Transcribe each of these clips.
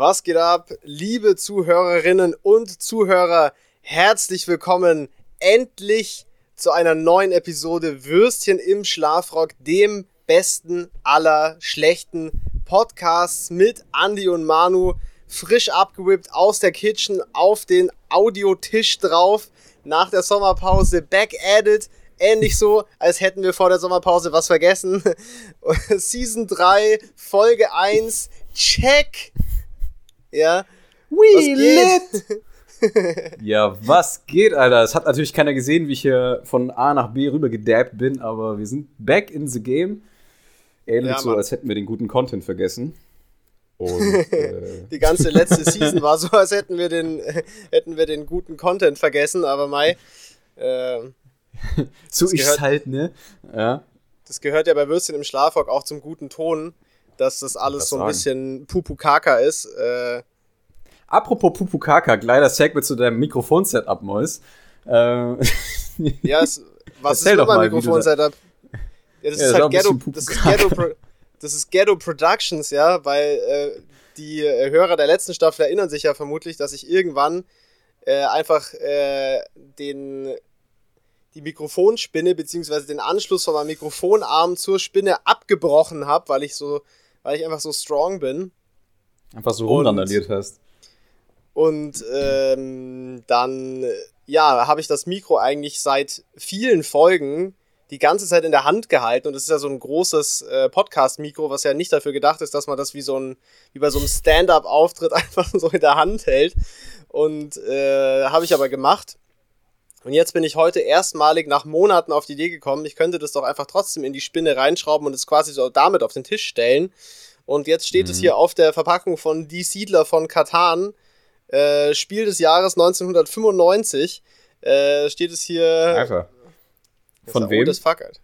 Was geht ab, liebe Zuhörerinnen und Zuhörer? Herzlich willkommen endlich zu einer neuen Episode Würstchen im Schlafrock, dem besten aller schlechten Podcasts mit Andy und Manu. Frisch abgewippt aus der Kitchen auf den Audiotisch drauf. Nach der Sommerpause back it ähnlich so, als hätten wir vor der Sommerpause was vergessen. Season 3, Folge 1, check! Ja. We lit! ja, was geht, Alter? Es hat natürlich keiner gesehen, wie ich hier von A nach B rüber gedabbt bin, aber wir sind back in the game. Ähnlich ja, so, als hätten wir den guten Content vergessen. Und, äh Die ganze letzte Season war so, als hätten wir den, hätten wir den guten Content vergessen, aber Mai. Äh, so ist es halt, ne? Ja. Das gehört ja bei Würstchen im Schlafrock auch zum guten Ton, dass das alles so ein sagen. bisschen Pupukaka ist. Äh, Apropos Pupukaka, gleich das Segment zu deinem Mikrofon-Setup, Mois. Äh, ja, es, was Erzähl ist mit meinem Mikrofon-Setup? Ja, das ja, ist halt Ghetto, das ist Ghetto, das ist Ghetto Productions, ja, weil äh, die äh, Hörer der letzten Staffel erinnern sich ja vermutlich, dass ich irgendwann äh, einfach äh, den die Mikrofonspinne beziehungsweise den Anschluss von meinem Mikrofonarm zur Spinne abgebrochen habe, weil ich so, weil ich einfach so strong bin. Einfach so rumrandaliert hast. Und ähm, dann, ja, habe ich das Mikro eigentlich seit vielen Folgen die ganze Zeit in der Hand gehalten und es ist ja so ein großes äh, Podcast-Mikro, was ja nicht dafür gedacht ist, dass man das wie so ein, wie bei so einem Stand-up-Auftritt einfach so in der Hand hält. Und äh, habe ich aber gemacht. Und jetzt bin ich heute erstmalig nach Monaten auf die Idee gekommen, ich könnte das doch einfach trotzdem in die Spinne reinschrauben und es quasi so damit auf den Tisch stellen. Und jetzt steht mhm. es hier auf der Verpackung von Die Siedler von Katan, äh, Spiel des Jahres 1995. Äh, steht es hier. Einfach. Von wem? Das Fuck, Alter.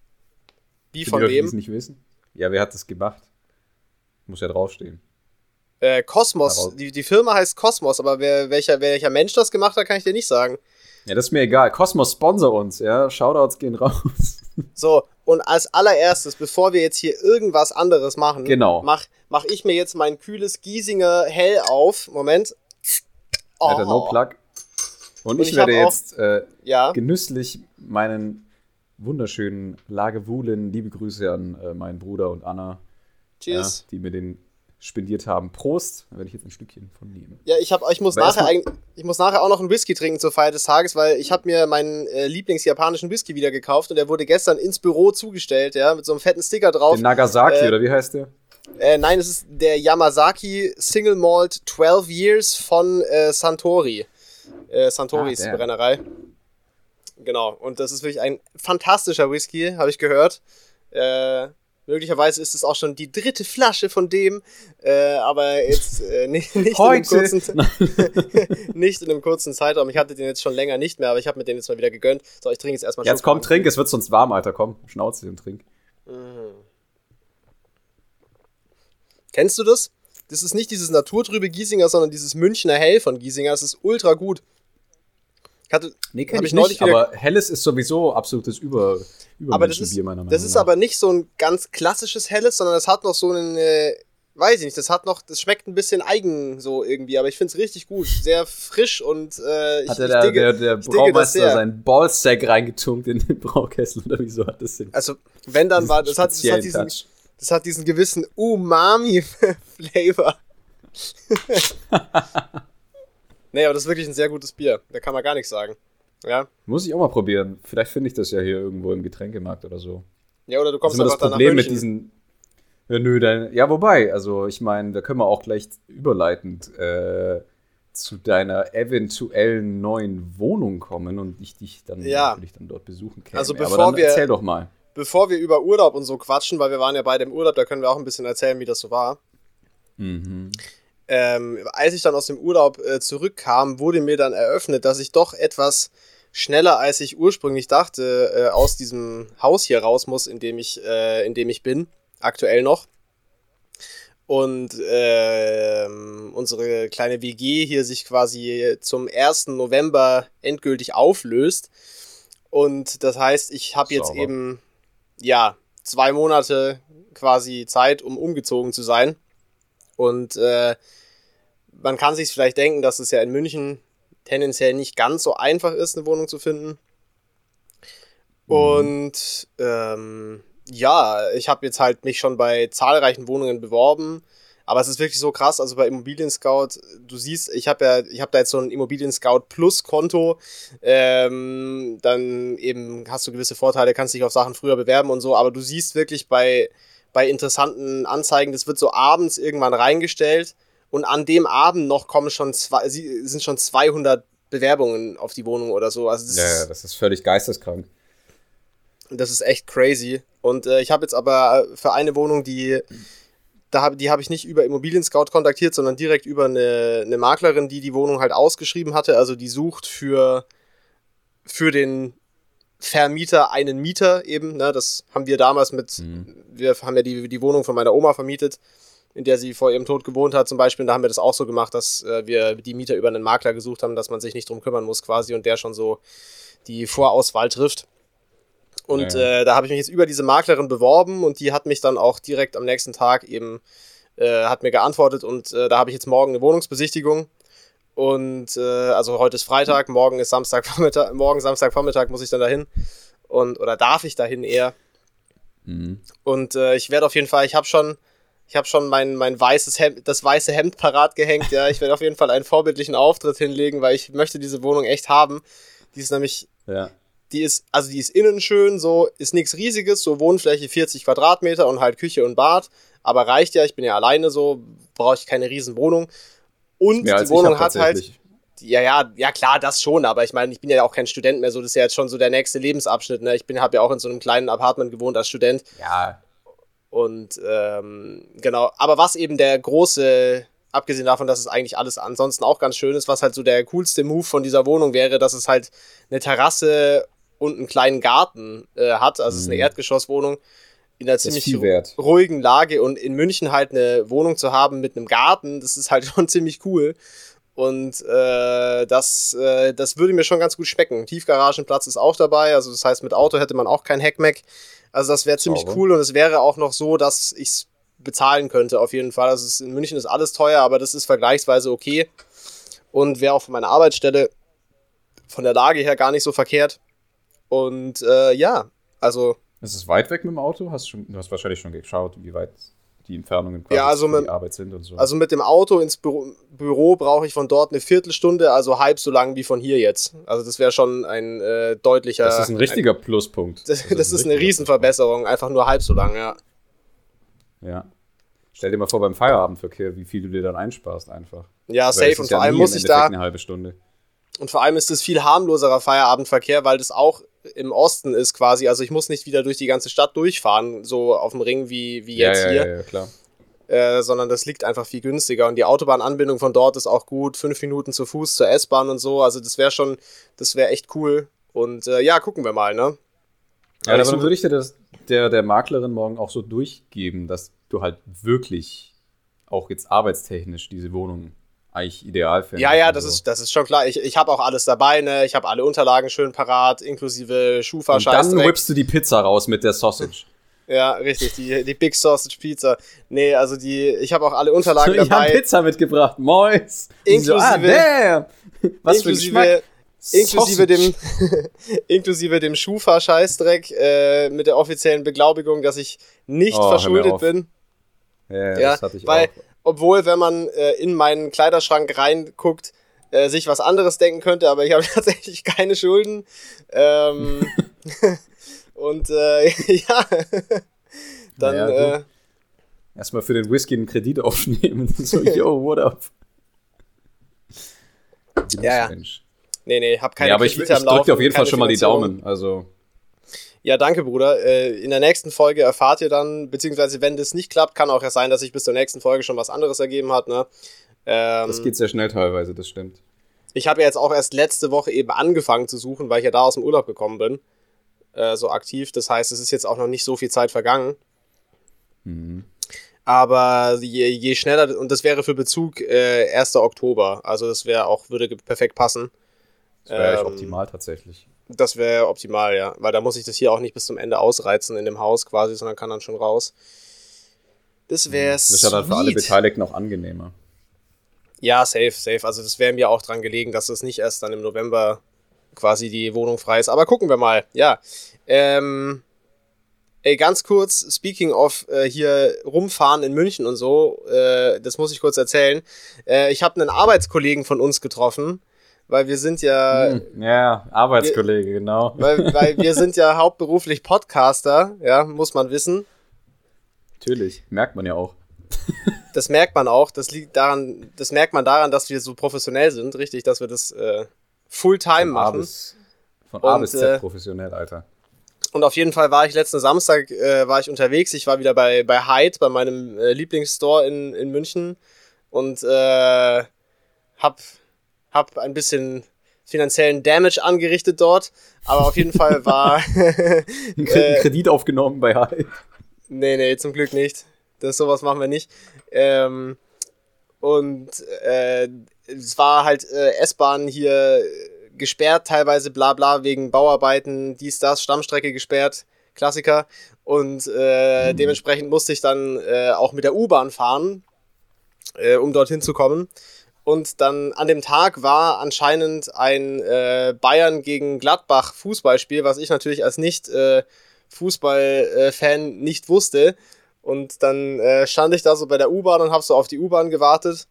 Wie Für von die wem? Die nicht wissen. Ja, wer hat das gemacht? Muss ja draufstehen. Äh, Kosmos. Die, die Firma heißt Kosmos, aber wer, welcher, welcher Mensch das gemacht hat, kann ich dir nicht sagen. Ja, das ist mir egal. Cosmos sponsor uns, ja. Shoutouts gehen raus. So, und als allererstes, bevor wir jetzt hier irgendwas anderes machen, genau. mach, mach ich mir jetzt mein kühles Giesinger Hell auf. Moment. Oh. Alter, no plug. Und, und ich, ich werde jetzt äh, ja? genüsslich meinen wunderschönen Lagewulen, liebe Grüße an äh, meinen Bruder und Anna, Cheers. Ja, die mir den spendiert haben. Prost, da werde ich jetzt ein Stückchen von nehmen. Ja, ich, hab, ich, muss nachher ich muss nachher auch noch einen Whisky trinken zur Feier des Tages, weil ich habe mir meinen äh, Lieblingsjapanischen Whisky wieder gekauft und der wurde gestern ins Büro zugestellt, ja, mit so einem fetten Sticker drauf. Den Nagasaki, äh, oder wie heißt der? Äh, nein, es ist der Yamazaki Single Malt 12 Years von äh, Santori. Äh, Santori ah, Brennerei. Genau, und das ist wirklich ein fantastischer Whisky, habe ich gehört. Äh, Möglicherweise ist es auch schon die dritte Flasche von dem, äh, aber jetzt äh, nicht, nicht, Heute. In kurzen, nicht in einem kurzen Zeitraum. Ich hatte den jetzt schon länger nicht mehr, aber ich habe mir den jetzt mal wieder gegönnt. So, ich trinke jetzt erstmal Jetzt komm, trink, es wird sonst warm, Alter. Komm, schnauze und trink. Mhm. Kennst du das? Das ist nicht dieses naturtrübe Giesinger, sondern dieses Münchner Hell von Giesinger. Das ist ultra gut. Hatte, nee, kenn ich, ich nicht, aber Helles ist sowieso absolutes Über, aber das ist, Bier, meiner Meinung Das ist aber nicht so ein ganz klassisches Helles, sondern es hat noch so einen, äh, weiß ich nicht, das hat noch, das schmeckt ein bisschen eigen so irgendwie, aber ich finde es richtig gut. Sehr frisch und äh, ich, hat der, ich digge, der, der Braumeister seinen Ballsack reingetunkt in den Braukessel oder wieso hat das denn? Also, wenn dann war, das hat, das hat diesen, das hat diesen gewissen Umami-Flavor. Nee, aber das ist wirklich ein sehr gutes Bier. Da kann man gar nichts sagen. Ja. Muss ich auch mal probieren. Vielleicht finde ich das ja hier irgendwo im Getränkemarkt oder so. Ja, oder du kommst das einfach das Problem mit diesen. Ja, nö, dann, ja, wobei, also ich meine, da können wir auch gleich überleitend äh, zu deiner eventuellen neuen Wohnung kommen und ich dich dann ja. natürlich dann dort besuchen kann. Also bevor Aber dann wir, erzähl doch mal. Bevor wir über Urlaub und so quatschen, weil wir waren ja beide im Urlaub, da können wir auch ein bisschen erzählen, wie das so war. Mhm ähm, als ich dann aus dem Urlaub äh, zurückkam, wurde mir dann eröffnet, dass ich doch etwas schneller, als ich ursprünglich dachte, äh, aus diesem Haus hier raus muss, in dem ich, äh, in dem ich bin, aktuell noch. Und äh, unsere kleine WG hier sich quasi zum 1. November endgültig auflöst. Und das heißt, ich habe jetzt eben, ja, zwei Monate quasi Zeit, um umgezogen zu sein. Und äh, man kann sich vielleicht denken, dass es ja in München tendenziell nicht ganz so einfach ist, eine Wohnung zu finden. Mhm. Und ähm, ja, ich habe jetzt halt mich schon bei zahlreichen Wohnungen beworben. Aber es ist wirklich so krass, also bei Immobilien Scout, du siehst, ich habe ja, ich habe da jetzt so ein Immobilien Scout Plus Konto, ähm, dann eben hast du gewisse Vorteile, kannst dich auf Sachen früher bewerben und so, aber du siehst wirklich bei, bei interessanten Anzeigen, das wird so abends irgendwann reingestellt und an dem Abend noch kommen schon zwei, sind schon 200 Bewerbungen auf die Wohnung oder so. Also das ja, ist, das ist völlig geisteskrank. Das ist echt crazy. Und äh, ich habe jetzt aber für eine Wohnung, die da hab, die habe ich nicht über Immobilien Scout kontaktiert, sondern direkt über eine, eine Maklerin, die die Wohnung halt ausgeschrieben hatte. Also die sucht für, für den Vermieter einen Mieter eben. Ne? Das haben wir damals mit, mhm. wir haben ja die, die Wohnung von meiner Oma vermietet, in der sie vor ihrem Tod gewohnt hat zum Beispiel. Und da haben wir das auch so gemacht, dass äh, wir die Mieter über einen Makler gesucht haben, dass man sich nicht drum kümmern muss quasi und der schon so die Vorauswahl trifft. Und ja. äh, da habe ich mich jetzt über diese Maklerin beworben und die hat mich dann auch direkt am nächsten Tag eben, äh, hat mir geantwortet und äh, da habe ich jetzt morgen eine Wohnungsbesichtigung. Und äh, also heute ist Freitag, morgen ist Samstagvormittag, morgen Samstagvormittag muss ich dann dahin. Und, oder darf ich dahin eher. Mhm. Und äh, ich werde auf jeden Fall, ich habe schon, ich habe schon mein, mein weißes Hemd, das weiße Hemd parat gehängt, ja. Ich werde auf jeden Fall einen vorbildlichen Auftritt hinlegen, weil ich möchte diese Wohnung echt haben. Die ist nämlich ja die ist, also die ist innen schön, so, ist nichts riesiges, so Wohnfläche 40 Quadratmeter und halt Küche und Bad, aber reicht ja, ich bin ja alleine so, brauche ich keine riesen Wohnung. Und die Wohnung hat halt, ja, ja, ja klar, das schon, aber ich meine, ich bin ja auch kein Student mehr, so, das ist ja jetzt schon so der nächste Lebensabschnitt, ne, ich bin, habe ja auch in so einem kleinen Apartment gewohnt als Student. Ja. Und, ähm, genau, aber was eben der große, abgesehen davon, dass es eigentlich alles ansonsten auch ganz schön ist, was halt so der coolste Move von dieser Wohnung wäre, dass es halt eine Terrasse und einen kleinen Garten äh, hat. Also es ist eine mhm. Erdgeschosswohnung in einer ziemlich ruhigen Lage und in München halt eine Wohnung zu haben mit einem Garten, das ist halt schon ziemlich cool. Und äh, das, äh, das würde mir schon ganz gut schmecken. Tiefgaragenplatz ist auch dabei, also das heißt, mit Auto hätte man auch kein Heckmeck. Also das wäre ziemlich cool und es wäre auch noch so, dass ich es bezahlen könnte, auf jeden Fall. Also in München ist alles teuer, aber das ist vergleichsweise okay. Und wäre auch von meiner Arbeitsstelle von der Lage her gar nicht so verkehrt. Und äh, ja, also. Ist es weit weg mit dem Auto? Hast schon, du hast wahrscheinlich schon geschaut, wie weit die Entfernungen quasi ja, also mit, die Arbeit sind und so. Also mit dem Auto ins Büro, Büro brauche ich von dort eine Viertelstunde, also halb so lang wie von hier jetzt. Also das wäre schon ein äh, deutlicher. Das ist ein richtiger ein, Pluspunkt. Das, das, das ist, ist eine Riesenverbesserung, einfach nur halb so lang, ja. Ja. Stell dir mal vor beim Feierabendverkehr, wie viel du dir dann einsparst einfach. Ja, safe und vor allem muss ich da eine halbe Stunde. Und vor allem ist es viel harmloserer Feierabendverkehr, weil das auch im Osten ist quasi. Also ich muss nicht wieder durch die ganze Stadt durchfahren, so auf dem Ring wie, wie jetzt ja, hier. Ja, ja, klar. Äh, sondern das liegt einfach viel günstiger. Und die Autobahnanbindung von dort ist auch gut. Fünf Minuten zu Fuß zur S-Bahn und so. Also das wäre schon, das wäre echt cool. Und äh, ja, gucken wir mal, ne? Ja, aber dann würde ich dir das der, der Maklerin morgen auch so durchgeben, dass du halt wirklich auch jetzt arbeitstechnisch diese Wohnung eigentlich ideal finde. Ja, ja, das, so. ist, das ist schon klar. Ich, ich habe auch alles dabei, ne? Ich habe alle Unterlagen schön parat, inklusive schufa Und dann whippst du die Pizza raus mit der Sausage. Ja, richtig, die, die Big Sausage Pizza. Nee, also die, ich habe auch alle Unterlagen ich dabei. Ich habe Pizza mitgebracht, mois. Inklusive, so, ah, damn. Was inklusive, für Inklusive dem, inklusive dem Schufa-Scheißdreck äh, mit der offiziellen Beglaubigung, dass ich nicht oh, verschuldet bin. Ja, ja, das hatte ich weil, auch obwohl, wenn man äh, in meinen Kleiderschrank reinguckt, äh, sich was anderes denken könnte, aber ich habe tatsächlich keine Schulden. Ähm, und äh, ja, dann. Naja, äh, Erstmal für den Whisky einen Kredit aufnehmen. so, yo, what up? Ja, ja. Nee, nee, hab keine ja, aber Kredite ich, ich drück dir auf jeden Fall schon mal die Daumen. Also. Ja, danke, Bruder. Äh, in der nächsten Folge erfahrt ihr dann, beziehungsweise wenn das nicht klappt, kann auch ja sein, dass sich bis zur nächsten Folge schon was anderes ergeben hat. Ne? Ähm, das geht sehr schnell teilweise, das stimmt. Ich habe ja jetzt auch erst letzte Woche eben angefangen zu suchen, weil ich ja da aus dem Urlaub gekommen bin. Äh, so aktiv. Das heißt, es ist jetzt auch noch nicht so viel Zeit vergangen. Mhm. Aber je, je, schneller, und das wäre für Bezug äh, 1. Oktober. Also das wäre auch, würde perfekt passen. Das wäre ähm, optimal tatsächlich. Das wäre optimal, ja. Weil da muss ich das hier auch nicht bis zum Ende ausreizen in dem Haus quasi, sondern kann dann schon raus. Das wäre Das ist ja dann für alle Beteiligten auch angenehmer. Ja, safe, safe. Also das wäre mir auch dran gelegen, dass es nicht erst dann im November quasi die Wohnung frei ist. Aber gucken wir mal. Ja. Ähm, ey, ganz kurz, speaking of äh, hier rumfahren in München und so, äh, das muss ich kurz erzählen. Äh, ich habe einen Arbeitskollegen von uns getroffen, weil wir sind ja. Hm, ja, Arbeitskollege, wir, genau. Weil, weil wir sind ja hauptberuflich Podcaster, ja, muss man wissen. Natürlich, merkt man ja auch. das merkt man auch. Das liegt daran, das merkt man daran, dass wir so professionell sind, richtig, dass wir das äh, Fulltime machen. Bis, von A bis Z äh, professionell, Alter. Und auf jeden Fall war ich letzten Samstag äh, war ich unterwegs. Ich war wieder bei, bei Hyde, bei meinem äh, Lieblingsstore in, in München und äh, hab, hab ein bisschen finanziellen Damage angerichtet dort. Aber auf jeden Fall war. Ein äh, Kredit aufgenommen bei Hyde. Nee, nee, zum Glück nicht. Das sowas machen wir nicht. Ähm, und äh, es war halt äh, S-Bahn hier gesperrt, teilweise bla bla wegen Bauarbeiten, dies, das, Stammstrecke gesperrt, Klassiker. Und äh, mhm. dementsprechend musste ich dann äh, auch mit der U-Bahn fahren, äh, um dorthin zu kommen. Und dann an dem Tag war anscheinend ein äh, Bayern gegen Gladbach Fußballspiel, was ich natürlich als nicht äh, Fußballfan nicht wusste. Und dann äh, stand ich da so bei der U-Bahn und habe so auf die U-Bahn gewartet.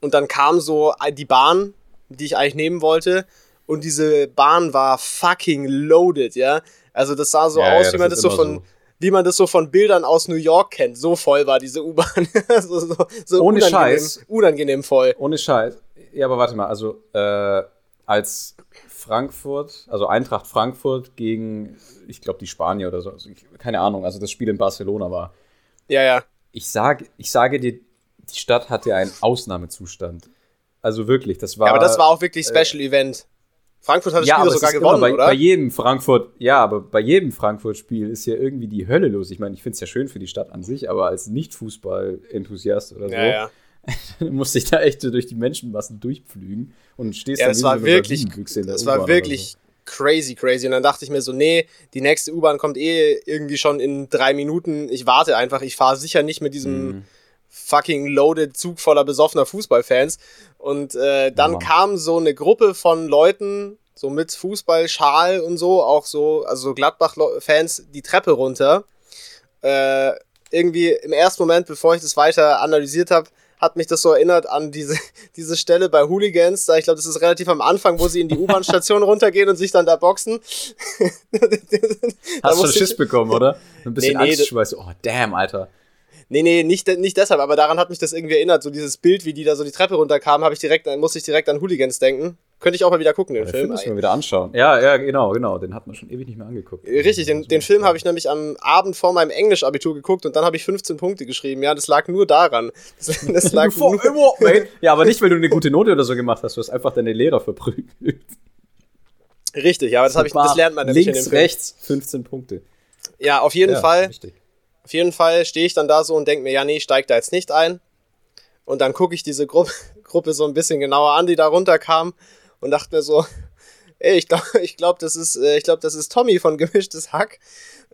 Und dann kam so die Bahn, die ich eigentlich nehmen wollte. Und diese Bahn war fucking loaded, ja. Also das sah so ja, aus, ja, wie man das so von, so. Wie man das so von Bildern aus New York kennt. So voll war diese U-Bahn. so, so, so Ohne unangenehm, Scheiß. Unangenehm voll. Ohne Scheiß. Ja, aber warte mal, also äh, als Frankfurt, also Eintracht Frankfurt gegen, ich glaube, die Spanier oder so, also ich, keine Ahnung, also das Spiel in Barcelona war. Ja, ja. Ich sage, ich sage dir, die Stadt hatte einen Ausnahmezustand. Also wirklich, das war. Ja, aber das war auch wirklich äh, Special äh, Event. Frankfurt hat das ja, Spiel sogar gewonnen, bei, oder? Bei jedem Frankfurt, ja, aber bei jedem Frankfurt-Spiel ist ja irgendwie die Hölle los. Ich meine, ich finde es ja schön für die Stadt an sich, aber als Nicht-Fußball-Enthusiast oder so, ja, ja. musste ich da echt durch die Menschenmassen durchpflügen und stehst ja, dann es war wirklich, es war wirklich so. crazy, crazy. Und dann dachte ich mir so, nee, die nächste U-Bahn kommt eh irgendwie schon in drei Minuten. Ich warte einfach, ich fahre sicher nicht mit diesem. Mhm fucking loaded Zug voller besoffener Fußballfans. Und äh, dann ja, kam so eine Gruppe von Leuten, so mit Fußballschal und so, auch so, also Gladbach-Fans, die Treppe runter. Äh, irgendwie im ersten Moment, bevor ich das weiter analysiert habe, hat mich das so erinnert an diese, diese Stelle bei Hooligans. Da ich glaube, das ist relativ am Anfang, wo sie in die U-Bahn-Station runtergehen und sich dann da boxen. Hast du schon Schiss bekommen, oder? Ein bisschen nee, nee, Angst, oh damn, Alter. Nee, nee, nicht, nicht deshalb, aber daran hat mich das irgendwie erinnert. So dieses Bild, wie die da so die Treppe runterkamen, habe ich direkt, musste ich direkt an Hooligans denken. Könnte ich auch mal wieder gucken, den ja, Film. Muss ich mal wieder anschauen. Ja, ja, genau, genau. Den hat man schon ewig nicht mehr angeguckt. Richtig, den, den Film habe ich nämlich am Abend vor meinem Englisch-Abitur geguckt und dann habe ich 15 Punkte geschrieben. Ja, das lag nur daran. Das, das lag nur ja, aber nicht, weil du eine gute Note oder so gemacht hast. Du hast einfach deine Lehrer verprügelt. Richtig, ja, aber das, ich, das lernt man nämlich Links, in dem Film. rechts, 15 Punkte. Ja, auf jeden ja, Fall. Richtig. Auf jeden Fall stehe ich dann da so und denke mir, ja, nee, steig da jetzt nicht ein. Und dann gucke ich diese Gruppe, Gruppe so ein bisschen genauer an, die da runterkam und dachte mir so, ey, ich glaube, ich glaub, das ist, äh, ich glaube, das ist Tommy von Gemischtes Hack.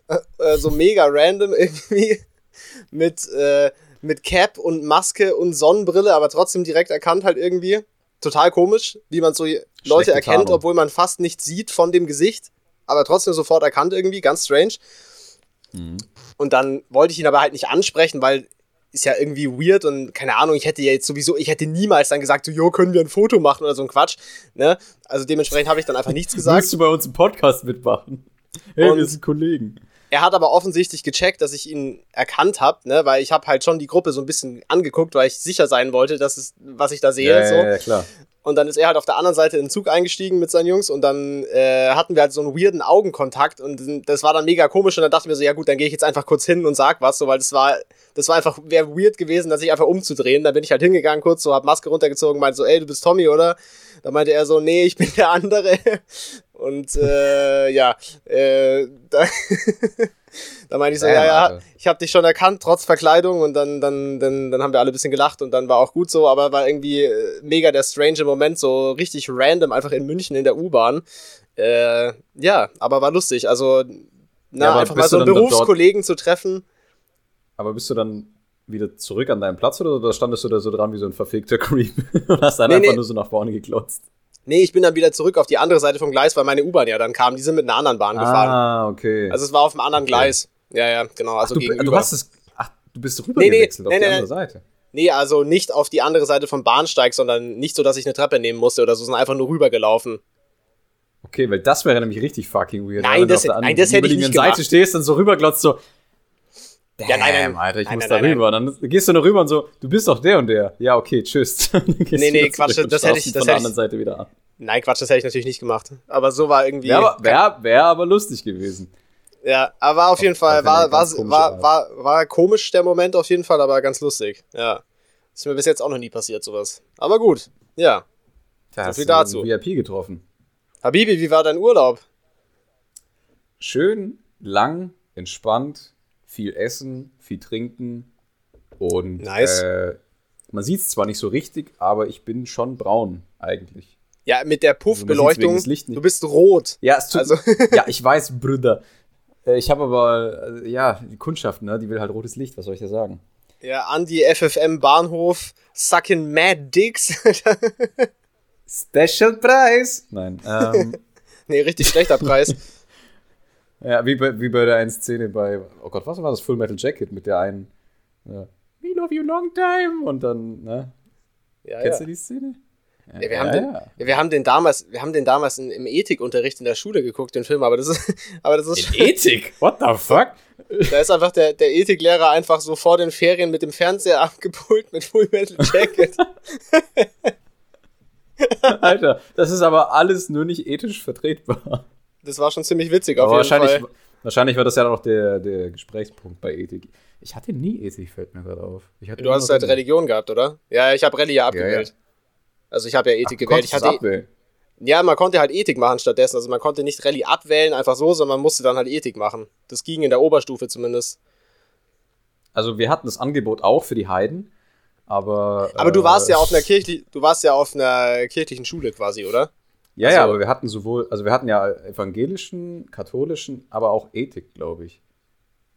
Äh, äh, so mega random irgendwie. Mit, äh, mit Cap und Maske und Sonnenbrille, aber trotzdem direkt erkannt halt irgendwie. Total komisch, wie man so Leute Schlechte erkennt, Tarnung. obwohl man fast nichts sieht von dem Gesicht, aber trotzdem sofort erkannt irgendwie, ganz strange. Mhm. Und dann wollte ich ihn aber halt nicht ansprechen, weil ist ja irgendwie weird und keine Ahnung, ich hätte ja jetzt sowieso, ich hätte niemals dann gesagt, so, jo, können wir ein Foto machen oder so ein Quatsch, ne? Also dementsprechend habe ich dann einfach nichts gesagt. Willst du bei uns im Podcast mitmachen? Hey, und wir sind Kollegen. Er hat aber offensichtlich gecheckt, dass ich ihn erkannt habe, ne? Weil ich habe halt schon die Gruppe so ein bisschen angeguckt, weil ich sicher sein wollte, dass es, was ich da sehe. Ja, so. ja, klar. Und dann ist er halt auf der anderen Seite in den Zug eingestiegen mit seinen Jungs und dann äh, hatten wir halt so einen weirden Augenkontakt und das war dann mega komisch und dann dachten wir so, ja gut, dann gehe ich jetzt einfach kurz hin und sag was, so, weil das war, das war einfach, wäre weird gewesen, dass ich einfach umzudrehen. Dann bin ich halt hingegangen kurz, so, hab Maske runtergezogen, meinte so, ey, du bist Tommy, oder? Da meinte er so, nee, ich bin der andere. Und äh, ja, äh, da, da meinte ich so, ja, ja, ich habe dich schon erkannt, trotz Verkleidung. Und dann, dann, dann, dann haben wir alle ein bisschen gelacht und dann war auch gut so, aber war irgendwie äh, mega der strange Moment, so richtig random, einfach in München in der U-Bahn. Äh, ja, aber war lustig. Also, na, ja, einfach mal so einen Berufskollegen zu treffen. Aber bist du dann wieder zurück an deinen Platz oder, oder standest du da so dran wie so ein verfegter Creep und hast dann nee, einfach nee. nur so nach vorne geklotzt? Nee, ich bin dann wieder zurück auf die andere Seite vom Gleis, weil meine U-Bahn ja dann kam. Die sind mit einer anderen Bahn gefahren. Ah, okay. Also es war auf einem anderen okay. Gleis. Ja, ja, genau. Also ach, du, gegenüber. Du hast es. Ach, du bist rüber nee, gewechselt nee, auf nee, die andere Seite. Nee, also nicht auf die andere Seite vom Bahnsteig, sondern nicht so, dass ich eine Treppe nehmen musste oder so, sondern einfach nur rübergelaufen. Okay, weil das wäre nämlich richtig fucking weird. Nein, das, nein, das hätte ich nicht gemacht. Seite stehst und so rüberglotzt so. Damn, ja, nein, nein, Alter, ich nein, muss nein, da rüber. Dann gehst du noch rüber und so, du bist doch der und der. Ja, okay, tschüss. nee, nee, Quatsch, das hätte ich, das von der anderen Seite wieder an. Nein, Quatsch, das hätte ich natürlich nicht gemacht. Aber so war irgendwie. Wäre wär, wär aber lustig gewesen. Ja, aber war auf jeden Fall, war, war, war, war, war komisch der Moment auf jeden Fall, aber ganz lustig. Ja. Ist mir bis jetzt auch noch nie passiert, sowas. Aber gut, ja. Da so viel dazu. VIP getroffen. Habibi, wie war dein Urlaub? Schön, lang, entspannt, viel essen, viel trinken und nice. äh, man sieht es zwar nicht so richtig, aber ich bin schon braun eigentlich. Ja, mit der Puffbeleuchtung. Also du bist rot. Ja, es tut, also. ja, ich weiß, Brüder. Äh, ich habe aber, äh, ja, die Kundschaft, ne, die will halt rotes Licht, was soll ich dir sagen? Ja, Andi FFM Bahnhof, sucking mad dicks. Special Preis. Nein. Ähm, nee, richtig schlechter Preis. Ja, wie bei, wie bei der einen Szene bei, oh Gott, was war das? Full Metal Jacket mit der einen, ja, We love you long time und dann, ne? Ja, Kennst ja. du die Szene? Ja, wir, haben den, wir haben den damals, wir haben den damals in, im Ethikunterricht in der Schule geguckt, den Film, aber das ist, aber das ist Ethik? What the fuck? Da ist einfach der, der Ethiklehrer einfach so vor den Ferien mit dem Fernseher abgepult mit Full Metal Jacket. Alter, das ist aber alles nur nicht ethisch vertretbar. Das war schon ziemlich witzig auf jeden wahrscheinlich, Fall. Wahrscheinlich war das ja noch der, der Gesprächspunkt bei Ethik. Ich hatte nie Ethik, fällt mir gerade auf. du hast halt Religion gehabt, oder? Ja, ich habe Rallye ja abgewählt. Ja, ja. Also ich habe ja Ethik Ach, gewählt. Ich hatte abwählen. Ja, man konnte halt Ethik machen stattdessen. Also man konnte nicht Rallye abwählen, einfach so, sondern man musste dann halt Ethik machen. Das ging in der Oberstufe zumindest. Also wir hatten das Angebot auch für die Heiden, aber. Aber äh, du warst ja auf einer kirchlich, du warst ja auf einer kirchlichen Schule quasi, oder? Ja, also, ja, aber wir hatten sowohl, also wir hatten ja evangelischen, katholischen, aber auch Ethik, glaube ich.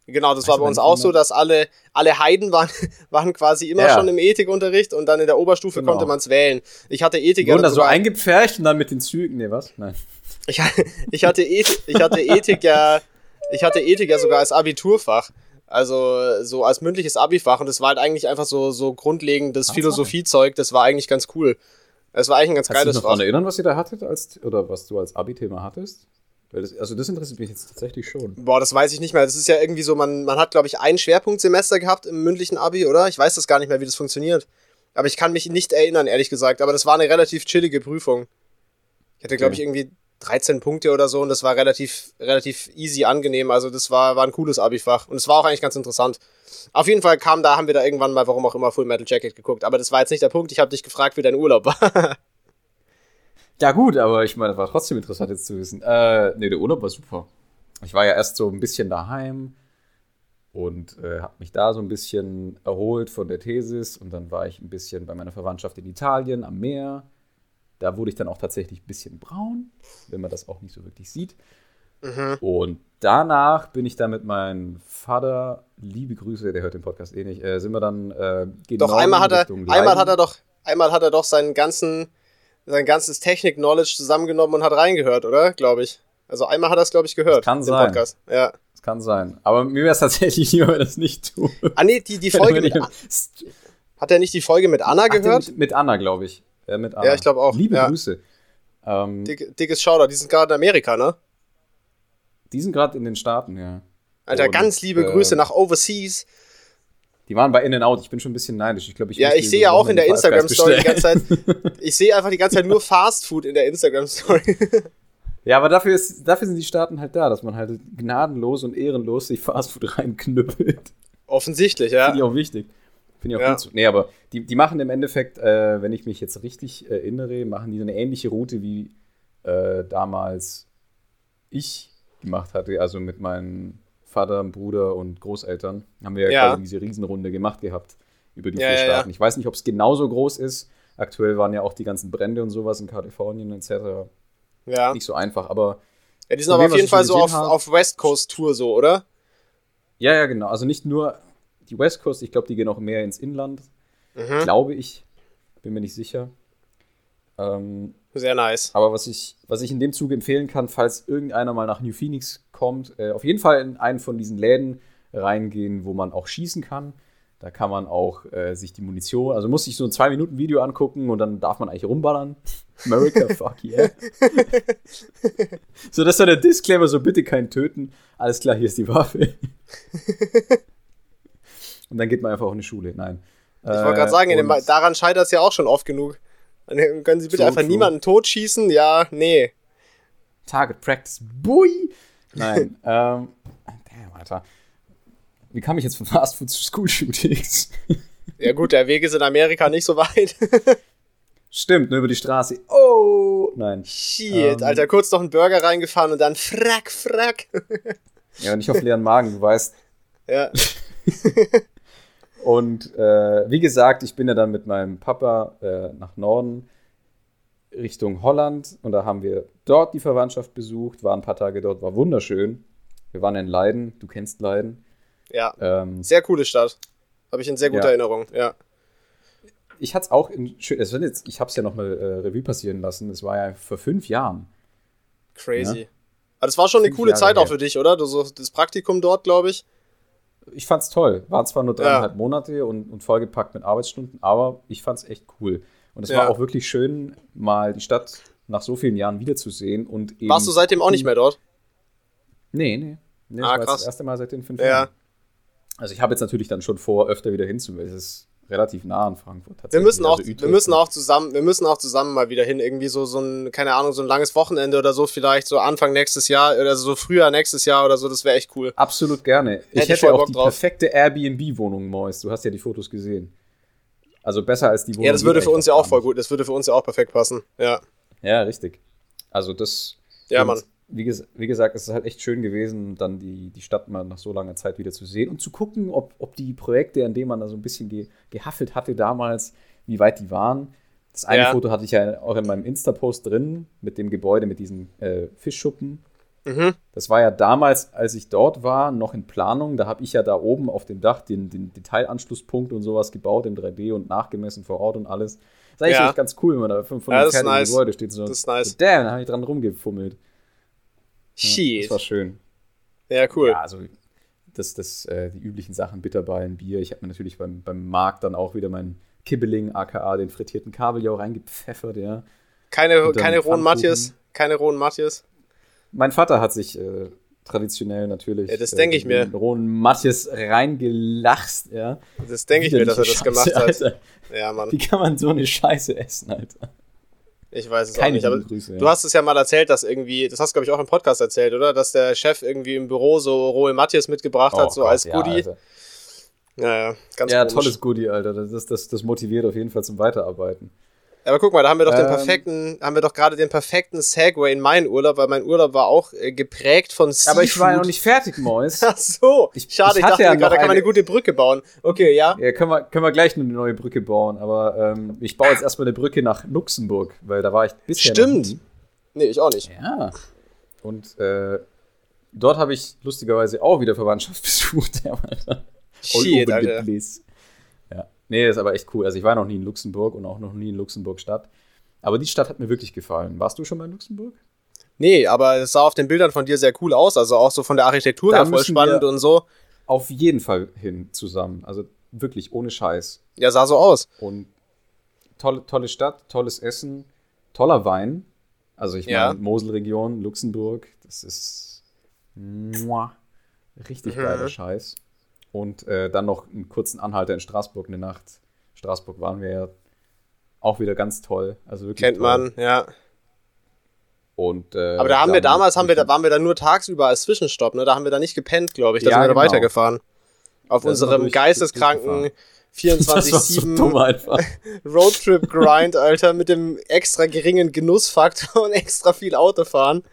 Genau, das weißt war bei uns auch so, dass alle, alle Heiden waren, waren quasi immer ja. schon im Ethikunterricht und dann in der Oberstufe genau. konnte man es wählen. Ich hatte Ethik. Wurden da so eingepfercht und dann mit den Zügen, nee, was? Nein. Ich, ich, hatte, Ethik, ich hatte Ethik ja, ich hatte Ethik ja sogar als Abiturfach. Also so als mündliches Abifach und das war halt eigentlich einfach so, so grundlegendes Philosophiezeug, das war eigentlich ganz cool. Es war eigentlich ein ganz Kannst geiles du dich noch daran erinnern, was ihr da hattet als, oder was du als Abi-Thema hattest? Das, also das interessiert mich jetzt tatsächlich schon. Boah, das weiß ich nicht mehr. Das ist ja irgendwie so, man, man hat, glaube ich, ein Schwerpunktsemester gehabt im mündlichen Abi, oder? Ich weiß das gar nicht mehr, wie das funktioniert. Aber ich kann mich nicht erinnern, ehrlich gesagt. Aber das war eine relativ chillige Prüfung. Ich hatte, glaube ich, irgendwie 13 Punkte oder so und das war relativ, relativ easy angenehm. Also das war, war ein cooles Abi-Fach. Und es war auch eigentlich ganz interessant. Auf jeden Fall kam da, haben wir da irgendwann mal, warum auch immer, Full Metal Jacket geguckt. Aber das war jetzt nicht der Punkt. Ich habe dich gefragt, wie dein Urlaub war. Ja, gut, aber ich meine, war trotzdem interessant jetzt zu wissen. Äh, nee, der Urlaub war super. Ich war ja erst so ein bisschen daheim und äh, habe mich da so ein bisschen erholt von der Thesis und dann war ich ein bisschen bei meiner Verwandtschaft in Italien am Meer. Da wurde ich dann auch tatsächlich ein bisschen braun, wenn man das auch nicht so wirklich sieht. Mhm. Und danach bin ich dann mit meinem Vater, liebe Grüße, der hört den Podcast eh nicht, äh, sind wir dann äh, genau Doch einmal hat er, einmal hat er doch, einmal hat er doch seinen ganzen sein ganzes Technik-Knowledge zusammengenommen und hat reingehört, oder? Glaube ich. Also einmal hat er es, glaube ich, gehört. Das kann sein. Podcast. Ja. Das kann sein. Aber mir wäre es tatsächlich lieber, wenn er das nicht tut. Ah, nee, die, die Folge mit, Hat er nicht die Folge mit Anna Ach, gehört? Mit, mit, Anna, glaube ich. Ja, mit Anna. ja, ich glaube auch. Liebe ja. Grüße. Ähm, Dick, dickes Shoutout. Die sind gerade in Amerika, ne? Die sind gerade in den Staaten, ja. Alter, und, ganz liebe äh, Grüße nach Overseas. Die waren bei In-N-Out. Ich bin schon ein bisschen neidisch. Ich glaube, ich Ja, ich sehe ja auch in der Instagram-Story die ganze Zeit. Ich sehe einfach die ganze Zeit nur Fast Food in der Instagram-Story. Ja, aber dafür, ist, dafür sind die Staaten halt da, dass man halt gnadenlos und ehrenlos sich Fast Food reinknüppelt. Offensichtlich, ja. Finde ich auch wichtig. Finde ich auch ja. gut. So. Nee, aber die, die machen im Endeffekt, äh, wenn ich mich jetzt richtig erinnere, machen die eine ähnliche Route wie äh, damals ich gemacht hatte. Also mit meinen Vater, Bruder und Großeltern haben wir ja, quasi diese Riesenrunde gemacht gehabt über die ja, vier Staaten. Ich weiß nicht, ob es genauso groß ist. Aktuell waren ja auch die ganzen Brände und sowas in Kalifornien etc. Ja. Nicht so einfach, aber. Ja, die sind aber auf jeden Fall so auf, auf West Coast Tour so, oder? Ja, ja, genau. Also nicht nur, die West Coast, ich glaube, die gehen auch mehr ins Inland. Mhm. Glaube ich. Bin mir nicht sicher. Ähm, Sehr nice. Aber was ich, was ich in dem Zuge empfehlen kann, falls irgendeiner mal nach New Phoenix kommt, äh, auf jeden Fall in einen von diesen Läden reingehen, wo man auch schießen kann. Da kann man auch äh, sich die Munition, also muss sich so ein 2-Minuten-Video angucken und dann darf man eigentlich rumballern. America, fuck yeah. so, das ist dann der Disclaimer, so bitte kein Töten. Alles klar, hier ist die Waffe. und dann geht man einfach auch in die Schule. Nein. Ich wollte gerade sagen, dem, daran scheitert es ja auch schon oft genug. Dann können Sie bitte so einfach true. niemanden totschießen? Ja, nee. Target Practice. Bui! Nein. ähm, damn, Alter. Wie kam ich jetzt von Fast Food zu School Shootings? ja, gut, der Weg ist in Amerika nicht so weit. Stimmt, nur über die Straße. Oh! Nein. Shit, ähm, Alter, kurz noch einen Burger reingefahren und dann frack, frack. ja, nicht auf leeren Magen, du weißt. Ja. Und äh, wie gesagt, ich bin ja dann mit meinem Papa äh, nach Norden Richtung Holland und da haben wir dort die Verwandtschaft besucht, waren ein paar Tage dort, war wunderschön. Wir waren in Leiden, du kennst Leiden. Ja. Ähm, sehr coole Stadt. Habe ich in sehr guter ja. Erinnerung, ja. Ich hatte es auch in jetzt, ich habe es ja nochmal äh, Revue passieren lassen. Es war ja vor fünf Jahren. Crazy. Ja? Aber das war schon fünf eine coole Jahre Zeit her. auch für dich, oder? Du, so, das Praktikum dort, glaube ich. Ich fand's toll. War zwar nur dreieinhalb ja. Monate und, und vollgepackt mit Arbeitsstunden, aber ich fand's echt cool. Und es ja. war auch wirklich schön, mal die Stadt nach so vielen Jahren wiederzusehen. Und Warst du seitdem auch nicht mehr dort? Nee, nee. nee ah, das war das erste Mal seit den fünf ja. Jahren. Also ich habe jetzt natürlich dann schon vor, öfter wieder hinzuwählen. Es ist relativ nah an Frankfurt. Wir müssen auch, also wir müssen auch zusammen, wir müssen auch zusammen mal wieder hin. Irgendwie so, so ein, keine Ahnung, so ein langes Wochenende oder so vielleicht, so Anfang nächstes Jahr oder so früher nächstes Jahr oder so. Das wäre echt cool. Absolut gerne. Ich hätte, hätte auch die drauf. perfekte Airbnb-Wohnung, Mois. Du hast ja die Fotos gesehen. Also besser als die Wohnung. Ja, das würde für uns ja auch voll gut. Das würde für uns ja auch perfekt passen. Ja. Ja, richtig. Also das. Ja, Mann wie, ges wie, gesagt, es ist halt echt schön gewesen, dann die, die Stadt mal nach so langer Zeit wieder zu sehen und zu gucken, ob, ob die Projekte, an denen man da so ein bisschen ge gehaffelt hatte damals, wie weit die waren. Das eine ja. Foto hatte ich ja auch in meinem Insta-Post drin, mit dem Gebäude, mit diesen äh, Fischschuppen. Mhm. Das war ja damals, als ich dort war, noch in Planung. Da habe ich ja da oben auf dem Dach den, den Detailanschlusspunkt und sowas gebaut in 3D und nachgemessen vor Ort und alles. Das ist eigentlich ja. ganz cool, wenn man da von, von ja, einem nice. Gebäude steht. So, das ist nice. So, damn, da habe ich dran rumgefummelt. Shit. das war schön. Ja, cool. Ja, also das, das, äh, die üblichen Sachen, Bitterballen, Bier. Ich habe mir natürlich beim, beim Markt dann auch wieder meinen Kibbeling, aka den frittierten Kabeljau reingepfeffert, ja. Keine, keine rohen Matthias, keine rohen Matthias. Mein Vater hat sich äh, traditionell natürlich. Ja, das denke äh, ich mir. Rohen Matthias reingelacht, ja. Das denke ich mir, dass er das Scheiße, gemacht hat. Alter. Ja, Mann. Wie kann man so eine Scheiße essen, Alter? Ich weiß es Keine auch nicht. Aber Grüße, ja. Du hast es ja mal erzählt, dass irgendwie, das hast du, glaube ich, auch im Podcast erzählt, oder? Dass der Chef irgendwie im Büro so Rohe Matthias mitgebracht oh, hat, so Gott, als Goodie. Ja, naja, ganz Ja, komisch. tolles Goodie, Alter. Das, das, das motiviert auf jeden Fall zum Weiterarbeiten. Aber guck mal, da haben wir doch ähm, den perfekten, haben wir doch gerade den perfekten Segway in meinen Urlaub, weil mein Urlaub war auch äh, geprägt von Seafood. Aber ich war ja noch nicht fertig, Mois. Ach so, ich, schade, ich, ich dachte ja gerade, da kann man eine gute Brücke bauen. Okay, ja. Ja, können wir, können wir gleich eine neue Brücke bauen, aber ähm, ich baue jetzt erstmal eine Brücke nach Luxemburg, weil da war ich bisher Stimmt. Nee, ich auch nicht. Ja. Und äh, dort habe ich lustigerweise auch wieder Verwandtschaft besucht. Alter. Shit, Alter. Nee, ist aber echt cool. Also ich war noch nie in Luxemburg und auch noch nie in Luxemburg-Stadt. Aber die Stadt hat mir wirklich gefallen. Warst du schon mal in Luxemburg? Nee, aber es sah auf den Bildern von dir sehr cool aus. Also auch so von der Architektur her voll spannend und so. Auf jeden Fall hin zusammen. Also wirklich ohne Scheiß. Ja, sah so aus. Und tolle, tolle Stadt, tolles Essen, toller Wein. Also ich meine, Moselregion, Luxemburg, das ist muah, richtig mhm. geiler Scheiß. Und äh, dann noch einen kurzen Anhalter in Straßburg eine Nacht. Straßburg waren wir ja auch wieder ganz toll. Also wirklich Kennt toll. man, ja. Und, äh, Aber da haben wir damals, haben wir, da waren wir da nur tagsüber als Zwischenstopp, ne? Da haben wir da nicht gepennt, glaube ich. Da ja, sind wir genau. weitergefahren. Auf da unserem geisteskranken 24-7 Roadtrip-Grind, Alter, mit dem extra geringen Genussfaktor und extra viel Autofahren.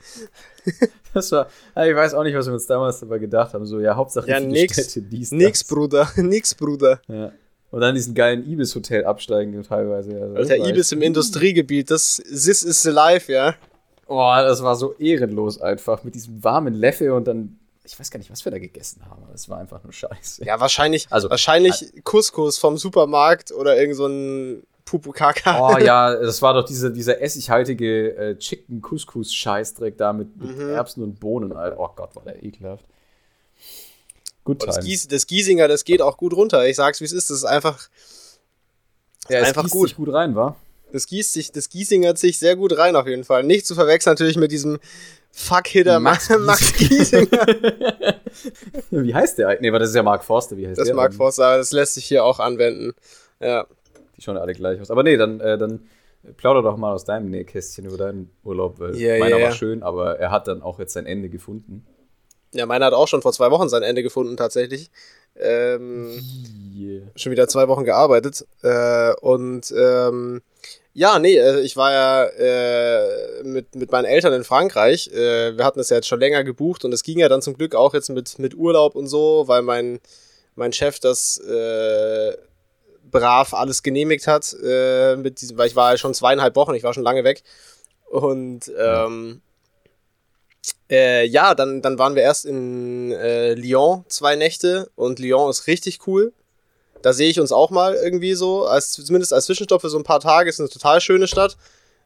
Das war, ich weiß auch nicht, was wir uns damals dabei gedacht haben. So, ja, Hauptsache ja, nix, Städte, dies, Nix, das. Bruder, nix, Bruder. Ja. Und dann diesen geilen Ibis-Hotel absteigen teilweise. Also, Alter, Ibis im Industriegebiet, das This is the life, ja. Boah, das war so ehrenlos einfach. Mit diesem warmen Leffe und dann ich weiß gar nicht, was wir da gegessen haben. Es war einfach nur scheiße. Ja, wahrscheinlich, also, wahrscheinlich äh, Couscous vom Supermarkt oder irgend so ein Pupukaka. Oh ja, das war doch diese, dieser essighaltige äh, Chicken Couscous Scheißdreck da mit, mit mhm. Erbsen und Bohnen. Oh Gott, war der ekelhaft. Gut das, Gies, das Giesinger, das geht auch gut runter. Ich sag's, wie es ist. Das ist einfach. Ja, es einfach gut. gut rein, war. Das gießt sich, das Giesinger sich sehr gut rein auf jeden Fall. Nicht zu verwechseln natürlich mit diesem Fuck-Hitter Max, Max Giesinger. wie heißt der? Nee, aber das ist ja Mark Forster. Wie heißt das der? Das ist Mark Forster, aber das lässt sich hier auch anwenden. Ja. Die schauen alle gleich aus. Aber nee, dann, äh, dann plauder doch mal aus deinem Nähkästchen über deinen Urlaub, weil yeah, meiner yeah. war schön, aber er hat dann auch jetzt sein Ende gefunden. Ja, meiner hat auch schon vor zwei Wochen sein Ende gefunden, tatsächlich. Ähm, yeah. Schon wieder zwei Wochen gearbeitet. Äh, und ähm, ja, nee, äh, ich war ja äh, mit, mit meinen Eltern in Frankreich. Äh, wir hatten das ja jetzt schon länger gebucht und es ging ja dann zum Glück auch jetzt mit, mit Urlaub und so, weil mein, mein Chef das äh, brav alles genehmigt hat. Äh, mit diesem, weil ich war ja schon zweieinhalb Wochen, ich war schon lange weg. Und ähm, äh, ja, dann, dann waren wir erst in äh, Lyon zwei Nächte und Lyon ist richtig cool. Da sehe ich uns auch mal irgendwie so, als, zumindest als Zwischenstopp für so ein paar Tage. Ist eine total schöne Stadt.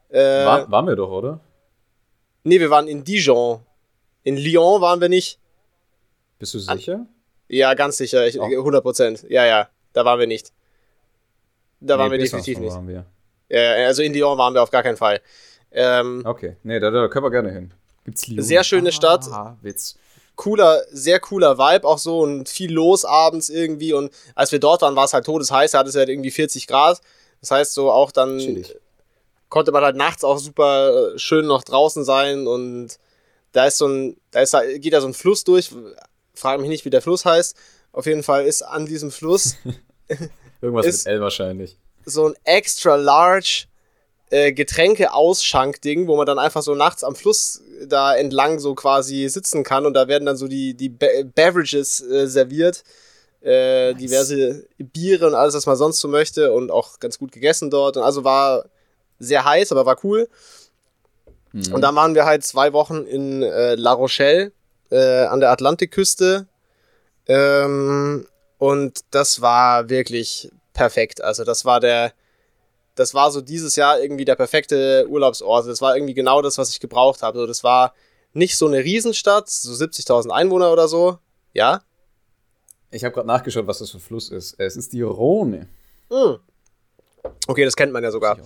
Äh, War, waren wir doch, oder? Nee, wir waren in Dijon. In Lyon waren wir nicht. Bist du sicher? An, ja, ganz sicher. Ich, 100 Prozent. Ja, ja, da waren wir nicht. Da nee, waren wir definitiv nicht. Waren wir. Ja, also in Lyon waren wir auf gar keinen Fall. Ähm, okay, nee, da, da können wir gerne hin. Gibt's Lyon? Sehr schöne Stadt. Ah, Witz. Cooler, sehr cooler Vibe auch so und viel los abends irgendwie. Und als wir dort waren, war es halt todesheiß, da hatte es halt irgendwie 40 Grad. Das heißt, so auch dann Chillig. konnte man halt nachts auch super schön noch draußen sein und da ist so ein, da ist, geht da so ein Fluss durch. Frage mich nicht, wie der Fluss heißt. Auf jeden Fall ist an diesem Fluss. Irgendwas mit L wahrscheinlich. So ein extra large äh, Getränke-Ausschankding, wo man dann einfach so nachts am Fluss da entlang so quasi sitzen kann und da werden dann so die, die Be Beverages äh, serviert. Äh, nice. diverse Biere und alles, was man sonst so möchte und auch ganz gut gegessen dort. Und also war sehr heiß, aber war cool. Mhm. Und dann waren wir halt zwei Wochen in äh, La Rochelle äh, an der Atlantikküste. Ähm, und das war wirklich perfekt. Also das war der, das war so dieses Jahr irgendwie der perfekte Urlaubsort. Das war irgendwie genau das, was ich gebraucht habe. So, das war nicht so eine Riesenstadt, so 70.000 Einwohner oder so. Ja? Ich habe gerade nachgeschaut, was das für ein Fluss ist. Es ist die Rhone. Hm. Okay, das kennt man ja sogar.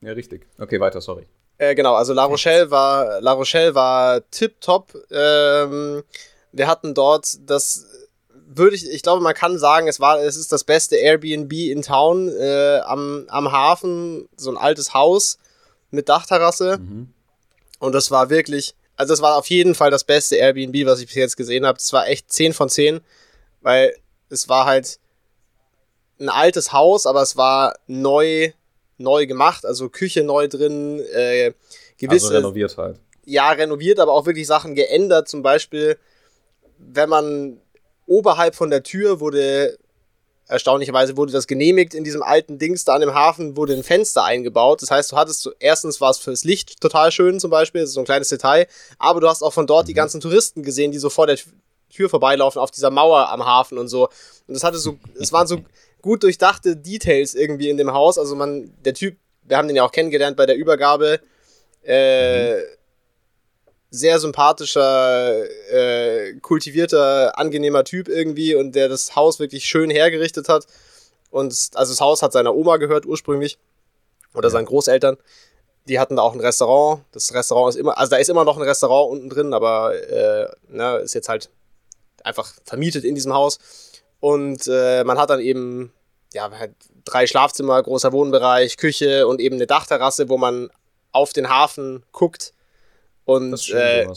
Ja, richtig. Okay, weiter, sorry. Äh, genau, also La Rochelle war, La Rochelle war tipptopp. Ähm, wir hatten dort das würde ich, ich glaube, man kann sagen, es war, es ist das beste Airbnb in Town äh, am, am Hafen, so ein altes Haus mit Dachterrasse. Mhm. Und das war wirklich, also das war auf jeden Fall das beste Airbnb, was ich bis jetzt gesehen habe. Es war echt 10 von 10, weil es war halt ein altes Haus, aber es war neu, neu gemacht, also Küche neu drin, äh, gewisse. Also renoviert halt. Ja, renoviert, aber auch wirklich Sachen geändert. Zum Beispiel, wenn man oberhalb von der Tür wurde, erstaunlicherweise wurde das genehmigt, in diesem alten Dings da an dem Hafen wurde ein Fenster eingebaut. Das heißt, du hattest, so, erstens war es fürs Licht total schön zum Beispiel, so ein kleines Detail, aber du hast auch von dort die mhm. ganzen Touristen gesehen, die so vor der Tür vorbeilaufen auf dieser Mauer am Hafen und so. Und das hatte so, es waren so gut durchdachte Details irgendwie in dem Haus. Also man, der Typ, wir haben den ja auch kennengelernt bei der Übergabe, äh, mhm sehr sympathischer, äh, kultivierter, angenehmer Typ irgendwie und der das Haus wirklich schön hergerichtet hat. Und also das Haus hat seiner Oma gehört ursprünglich oder ja. seinen Großeltern. Die hatten da auch ein Restaurant. Das Restaurant ist immer, also da ist immer noch ein Restaurant unten drin, aber äh, ne, ist jetzt halt einfach vermietet in diesem Haus. Und äh, man hat dann eben ja halt drei Schlafzimmer, großer Wohnbereich, Küche und eben eine Dachterrasse, wo man auf den Hafen guckt und das, äh,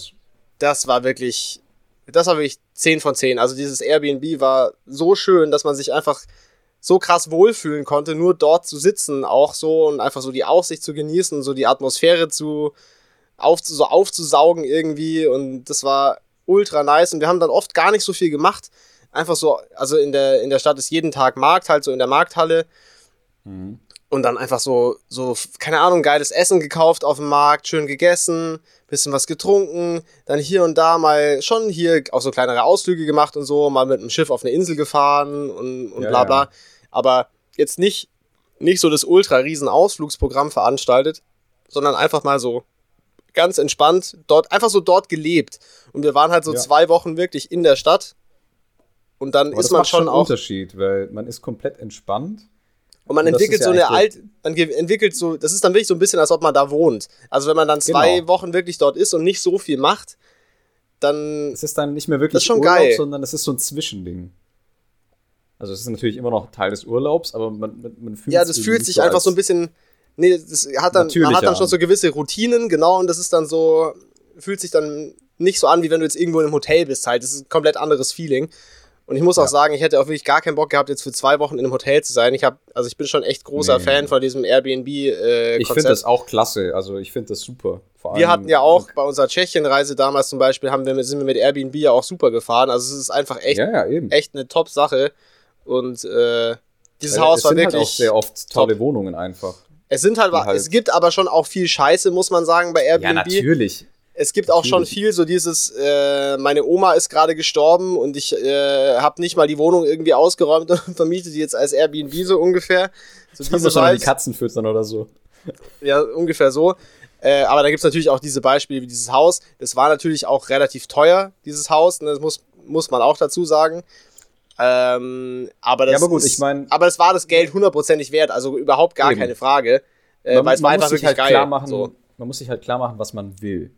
das war wirklich, das war wirklich 10 von 10. Also dieses Airbnb war so schön, dass man sich einfach so krass wohlfühlen konnte, nur dort zu sitzen, auch so und einfach so die Aussicht zu genießen, so die Atmosphäre zu auf, so aufzusaugen irgendwie. Und das war ultra nice. Und wir haben dann oft gar nicht so viel gemacht. Einfach so, also in der, in der Stadt ist jeden Tag Markt, halt so in der Markthalle. Mhm. Und dann einfach so, so, keine Ahnung, geiles Essen gekauft auf dem Markt, schön gegessen, bisschen was getrunken, dann hier und da mal schon hier auch so kleinere Ausflüge gemacht und so, mal mit dem Schiff auf eine Insel gefahren und, und ja, bla bla. Ja. Aber jetzt nicht, nicht so das ultra riesen Ausflugsprogramm veranstaltet, sondern einfach mal so ganz entspannt dort, einfach so dort gelebt. Und wir waren halt so ja. zwei Wochen wirklich in der Stadt. Und dann Aber ist man schon, schon auch. Unterschied, weil man ist komplett entspannt und man und entwickelt so eine alt, man entwickelt so, das ist dann wirklich so ein bisschen, als ob man da wohnt. Also wenn man dann zwei genau. Wochen wirklich dort ist und nicht so viel macht, dann. Es ist dann nicht mehr wirklich schon Urlaub, geil. sondern es ist so ein Zwischending. Also es ist natürlich immer noch Teil des Urlaubs, aber man, man, man fühlt Ja, das fühlt sich so einfach so ein bisschen. Nee, das hat dann, man hat dann schon so gewisse Routinen, genau, und das ist dann so, fühlt sich dann nicht so an, wie wenn du jetzt irgendwo in einem Hotel bist halt. Das ist ein komplett anderes Feeling. Und ich muss auch sagen, ich hätte auch wirklich gar keinen Bock gehabt, jetzt für zwei Wochen in einem Hotel zu sein. Ich habe, also ich bin schon echt großer nee. Fan von diesem Airbnb-Konzept. Äh, ich finde das auch klasse. Also ich finde das super. wir hatten ja auch bei unserer Tschechien-Reise damals zum Beispiel, haben wir, sind wir mit Airbnb ja auch super gefahren. Also es ist einfach echt, ja, ja, echt eine Top-Sache. Und äh, dieses Haus war wirklich. Halt auch sehr oft tolle top. Wohnungen einfach. Es sind halt, halt, es gibt aber schon auch viel Scheiße, muss man sagen, bei Airbnb. Ja, natürlich. Es gibt auch schon viel so dieses, äh, meine Oma ist gerade gestorben und ich äh, habe nicht mal die Wohnung irgendwie ausgeräumt und vermiete die jetzt als Airbnb so ungefähr. So diese schon die Katzen füttern oder so. Ja, ungefähr so. Äh, aber da gibt's natürlich auch diese Beispiele wie dieses Haus. Das war natürlich auch relativ teuer, dieses Haus. Und das muss, muss man auch dazu sagen. Ähm, aber das ja, aber gut, ist, ich mein, aber es war das Geld hundertprozentig wert, also überhaupt gar eben. keine Frage. Äh, weil es war einfach wirklich halt geil. Klar machen, so. Man muss sich halt klar machen, was man will.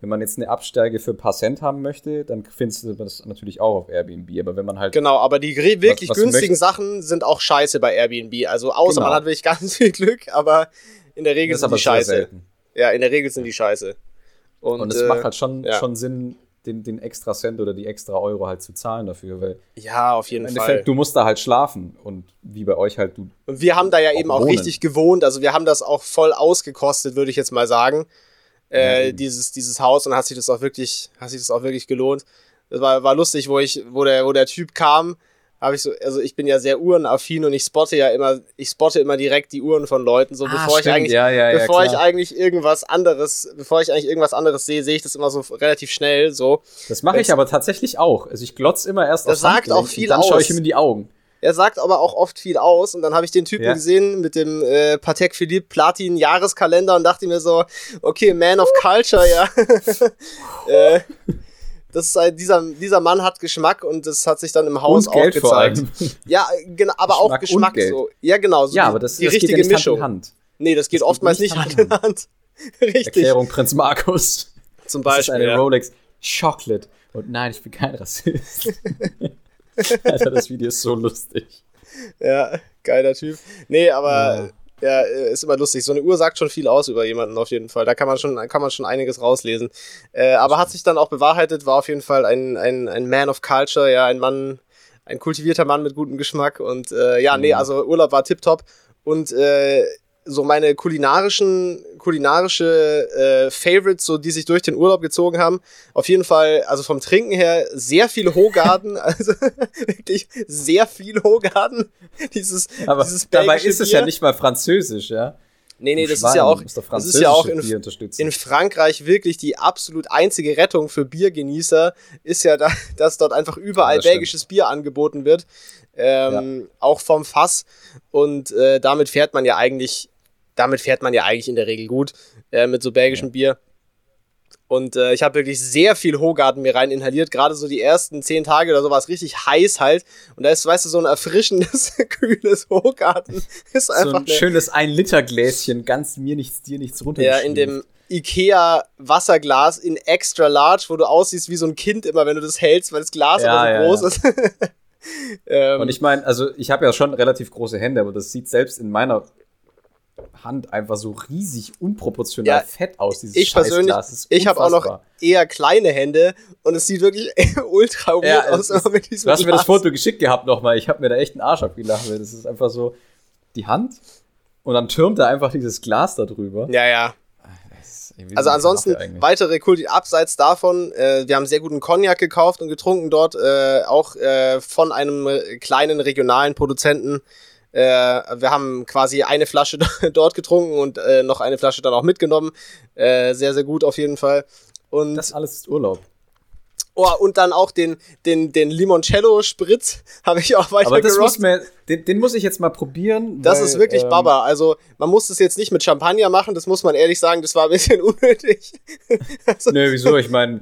Wenn man jetzt eine Absteige für ein paar Cent haben möchte, dann findest du das natürlich auch auf Airbnb. Aber wenn man halt. Genau, aber die wirklich was, was günstigen Sachen sind auch scheiße bei Airbnb. Also außer genau. man hat wirklich ganz viel Glück, aber in der Regel das sind die scheiße. Ja, in der Regel sind die scheiße. Und, Und es äh, macht halt schon, ja. schon Sinn, den, den extra Cent oder die extra Euro halt zu zahlen dafür, weil ja, auf jeden Fall. Du musst da halt schlafen und wie bei euch halt du. Und wir haben da ja auch eben auch wohnen. richtig gewohnt, also wir haben das auch voll ausgekostet, würde ich jetzt mal sagen äh, mhm. dieses, dieses Haus und hat sich das auch wirklich, hat sich das auch wirklich gelohnt. Das war, war lustig, wo ich, wo der, wo der Typ kam, habe ich so, also ich bin ja sehr uhrenaffin und ich spotte ja immer, ich spotte immer direkt die Uhren von Leuten, so ah, bevor stimmt. ich eigentlich, ja, ja, bevor ja, ich eigentlich irgendwas anderes, bevor ich eigentlich irgendwas anderes sehe, sehe ich das immer so relativ schnell, so. Das mache ich aber tatsächlich auch. Also ich glotze immer erst das sagt auch viel dann aus. schaue ich ihm in die Augen. Er sagt aber auch oft viel aus. Und dann habe ich den Typen ja. gesehen mit dem äh, Patek Philippe Platin Jahreskalender und dachte mir so, okay, Man of Culture, ja. äh, das ist halt, dieser, dieser Mann hat Geschmack und das hat sich dann im Haus und Geld auch gezeigt. Ja, genau, aber Geschmack auch Geschmack so. Ja, genau, so ja, die, aber das, die das richtige geht ja Mischung. Hand in Hand. Nee, das geht das oftmals nicht Hand in Hand. Richtig. Erklärung Prinz Markus. Zum Beispiel. Das ist eine ja. Rolex Chocolate. Und nein, ich bin kein Rassist. Alter, das Video ist so lustig. Ja, geiler Typ. Nee, aber ja. ja. ist immer lustig. So eine Uhr sagt schon viel aus über jemanden auf jeden Fall. Da kann man schon, kann man schon einiges rauslesen. Äh, aber hat sich dann auch bewahrheitet, war auf jeden Fall ein, ein, ein Man of Culture, ja, ein Mann, ein kultivierter Mann mit gutem Geschmack. Und äh, ja, nee, mhm. also Urlaub war tipptopp. Und äh, so meine kulinarischen, kulinarische äh, Favorites, so die sich durch den Urlaub gezogen haben. Auf jeden Fall, also vom Trinken her, sehr viel Hogarden, also wirklich sehr viel Hogarden. Dieses, Aber dieses dabei ist es Bier. ja nicht mal französisch, ja. Nee, nee, das ist ja auch, das ist ja auch in, in, Frankreich wirklich die absolut einzige Rettung für Biergenießer, ist ja, da, dass dort einfach überall belgisches. Bier angeboten wird. Ähm, ja. Auch vom Fass. Und äh, damit fährt man ja eigentlich damit fährt man ja eigentlich in der Regel gut äh, mit so belgischem. Bier. Und äh, ich habe wirklich sehr viel Hogarten mir rein inhaliert. Gerade so die ersten zehn Tage oder so war es richtig heiß halt. Und da ist, weißt du, so ein erfrischendes, kühles Hogarten. Ist einfach so ein schönes Ein-Liter-Gläschen, ganz mir nichts, dir nichts runter. Ja, in dem Ikea Wasserglas in extra large, wo du aussiehst wie so ein Kind immer, wenn du das hältst, weil das Glas ja, aber so ja, groß ja. ist. ähm, Und ich meine, also ich habe ja schon relativ große Hände, aber das sieht selbst in meiner Hand einfach so riesig unproportional ja, fett aus, dieses ich persönlich, ich habe auch noch eher kleine Hände und es sieht wirklich ultra weird ja, aus. Ist, mit diesem du hast Glas. mir das Foto geschickt gehabt nochmal. Ich habe mir da echt einen Arsch abgelacht. Das ist einfach so die Hand und dann türmt da einfach dieses Glas da drüber. Ja, ja. Also ansonsten weitere Kulti abseits davon, äh, wir haben sehr guten Cognac gekauft und getrunken dort, äh, auch äh, von einem kleinen regionalen Produzenten Äh, wir haben quasi eine Flasche dort getrunken und äh, noch eine Flasche dann auch mitgenommen. Äh, sehr, sehr gut auf jeden Fall. Und das alles ist Urlaub. Oh, und dann auch den, den, den Limoncello-Spritz habe ich auch weiter Aber das muss mir, den, den, muss ich jetzt mal probieren. Das weil, ist wirklich ähm, Baba. Also, man muss das jetzt nicht mit Champagner machen, das muss man ehrlich sagen, das war ein bisschen unnötig. also, Nö, wieso? Ich meine,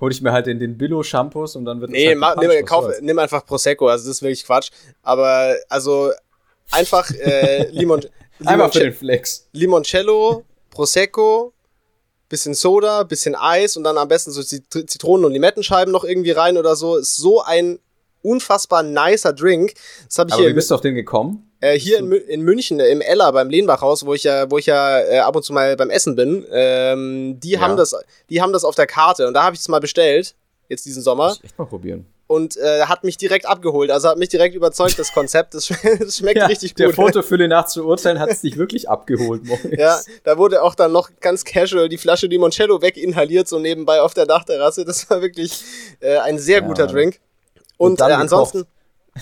hole ich mir halt den, den Billo-Shampoos und dann wird nee, das halt ma, nimm, kauf, nimm einfach Prosecco, also das ist wirklich Quatsch. Aber, also, einfach äh, Limon, Limon Einfach für den Flex. Limoncello, Prosecco, bisschen Soda, bisschen Eis und dann am besten so Zitronen- und Limettenscheiben noch irgendwie rein oder so. Ist so ein unfassbar nicer Drink. Das habe ich Aber hier. Wie bist du auf den gekommen? Äh, hier in, in, München, äh, im Ella, beim Lehnbachhaus, wo ich ja, wo ich ja äh, ab und zu mal beim Essen bin, ähm, die ja. haben das, die haben das auf der Karte und da habe ich es mal bestellt, jetzt diesen Sommer. Muss ich echt mal probieren und äh, hat mich direkt abgeholt. Also hat mich direkt überzeugt, das Konzept. Das, das schmeckt ja, richtig gut. Der Fotofülle nach zu urteilen hat es dich wirklich abgeholt, Moritz. Ja, da wurde auch dann noch ganz casual die Flasche Limoncello weginhaliert, so nebenbei auf der Dachterrasse. Das war wirklich äh, ein sehr ja, guter Drink. Und, und äh, ansonsten,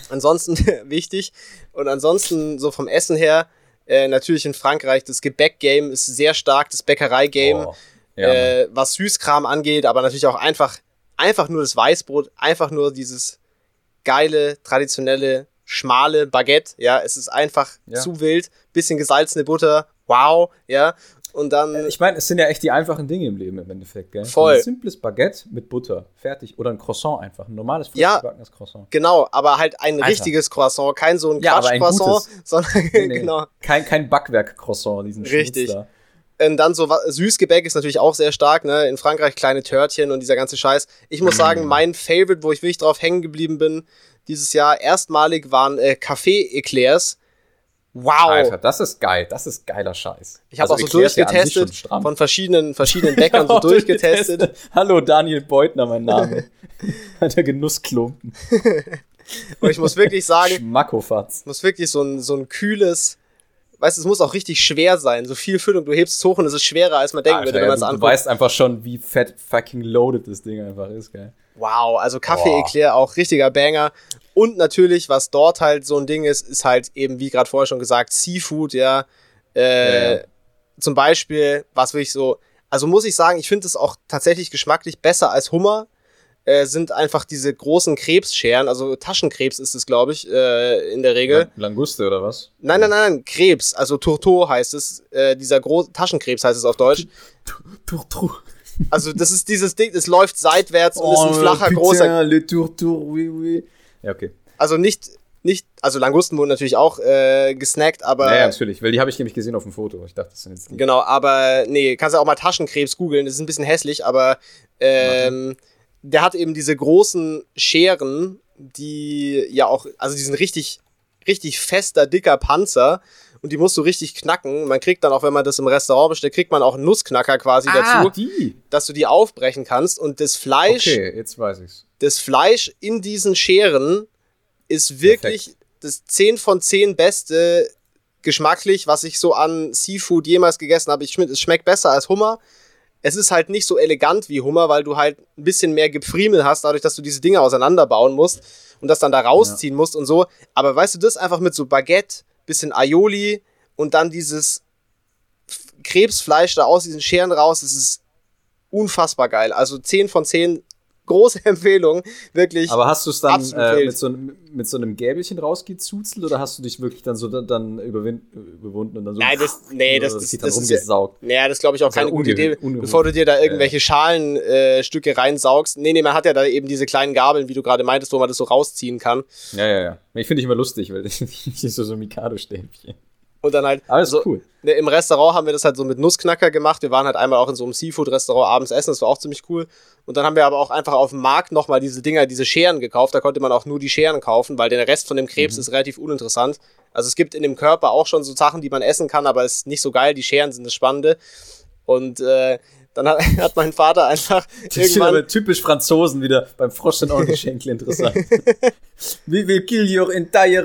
ansonsten wichtig. Und ansonsten so vom Essen her, äh, natürlich in Frankreich, das Gebäck-Game ist sehr stark, das Bäckerei-Game. Oh, ja, äh, was Süßkram angeht, aber natürlich auch einfach einfach nur das Weißbrot, einfach nur dieses geile, traditionelle, schmale Baguette. Ja, es ist einfach ja. zu wild. Bisschen gesalzene Butter, wow, ja. Und dann. Äh, ich meine, es sind ja echt die einfachen Dinge im Leben im Endeffekt, gell? Voll. Ein simples Baguette mit Butter, fertig. Oder ein Croissant einfach, ein normales ja, Croissant. Genau, aber halt ein Alter. richtiges Croissant, kein so ein ja, Quatsch-Croissant, sondern nee, nee. genau. Kein, kein Backwerk-Croissant, diesen Richtig. Schmutz da. Und dann so Süßgebäck ist natürlich auch sehr stark, ne? In Frankreich kleine Törtchen und dieser ganze Scheiß. Ich muss sagen, mm. mein Favorite, wo ich wirklich drauf hängen geblieben bin, dieses Jahr erstmalig waren äh, Kaffee-Eclairs. Wow. Alter, das ist geil. Das ist geiler Scheiß. Ich habe also auch so durchgetestet, von verschiedenen, verschiedenen Bäckern so durchgetestet. Hallo, Daniel Beutner, mein Name. Alter Genussklumpen. und ich muss wirklich sagen, Schmackofatz. muss wirklich so ein, so ein kühles, weißt du, es muss auch richtig schwer sein. So viel Füllung, du hebst es hoch und es ist schwerer, als man denken Alter, würde, wenn man es anguckt. Du weißt einfach schon, wie fett fucking loaded das Ding einfach ist, gell? Wow, also Kaffee-Eclair auch richtiger Banger. Und natürlich, was dort halt so ein Ding ist, ist halt eben, wie gerade vorher schon gesagt, Seafood, ja. Äh, ja. Zum Beispiel, was will ich so, also muss ich sagen, ich finde es auch tatsächlich geschmacklich besser als Hummer äh, sind einfach diese großen Krebsscheren, also Taschenkrebs ist es, glaube ich, äh, in der Regel. Languste oder was? Nein, nein, nein, Krebs, also Tourteau heißt es, äh, dieser große Taschenkrebs heißt es auf Deutsch. Tourteau. Also das ist dieses Ding, es läuft seitwärts und ist ein oh, flacher, putain, großer. Le tourteau, oui, oui. Ja, okay. Also nicht, nicht, also Langusten wurden natürlich auch äh, gesnackt, aber. Ja, ja natürlich, weil die habe ich nämlich gesehen auf dem Foto. Ich dachte, das sind jetzt die. Genau, aber nee, kannst du auch mal Taschenkrebs googeln, das ist ein bisschen hässlich, aber ähm, okay der hat eben diese großen Scheren, die ja auch, also die sind richtig, richtig fester, dicker Panzer und die musst du richtig knacken. Man kriegt dann auch, wenn man das im Restaurant bestellt, kriegt man auch einen Nussknacker quasi ah, dazu, die. dass du die aufbrechen kannst und das Fleisch. Okay, jetzt weiß ich's. Das Fleisch in diesen Scheren ist wirklich Perfekt. das 10 von 10 beste geschmacklich, was ich so an Seafood jemals gegessen habe. Ich, es schmeckt besser als Hummer es ist halt nicht so elegant wie Hummer, weil du halt ein bisschen mehr Gepfriemel hast, dadurch, dass du diese Dinge auseinanderbauen musst und das dann da rausziehen ja. musst und so. Aber weißt du, das einfach mit so Baguette, bisschen Aioli und dann dieses Krebsfleisch da aus diesen Scheren raus, das ist unfassbar geil. Also 10 von 10 große Empfehlung, wirklich. Aber hast du es dann äh, mit, so, mit so einem Gäbelchen rausgezuzelt oder hast du dich wirklich dann so dann, dann überwunden und dann so. Nein, das, nee, das, das, das, das ist ja, das glaube ich auch keine gute Idee, bevor du dir da irgendwelche ja. Schalenstücke äh, reinsaugst. Nee, nee, man hat ja da eben diese kleinen Gabeln, wie du gerade meintest, wo man das so rausziehen kann. Ja, ja, ja. Ich finde ich immer lustig, weil ich so, so Mikado-Stäbchen. Und dann halt. Alles so, cool. Ne, Im Restaurant haben wir das halt so mit Nussknacker gemacht. Wir waren halt einmal auch in so einem Seafood-Restaurant abends essen, das war auch ziemlich cool. Und dann haben wir aber auch einfach auf dem Markt nochmal diese Dinger, diese Scheren gekauft. Da konnte man auch nur die Scheren kaufen, weil der Rest von dem Krebs mhm. ist relativ uninteressant. Also es gibt in dem Körper auch schon so Sachen, die man essen kann, aber es ist nicht so geil. Die Scheren sind das Spannende. Und äh, dann hat, hat mein Vater einfach das irgendwann... aber typisch Franzosen wieder. Beim Frosch sind auch die Schenkel interessant. We will kill your entire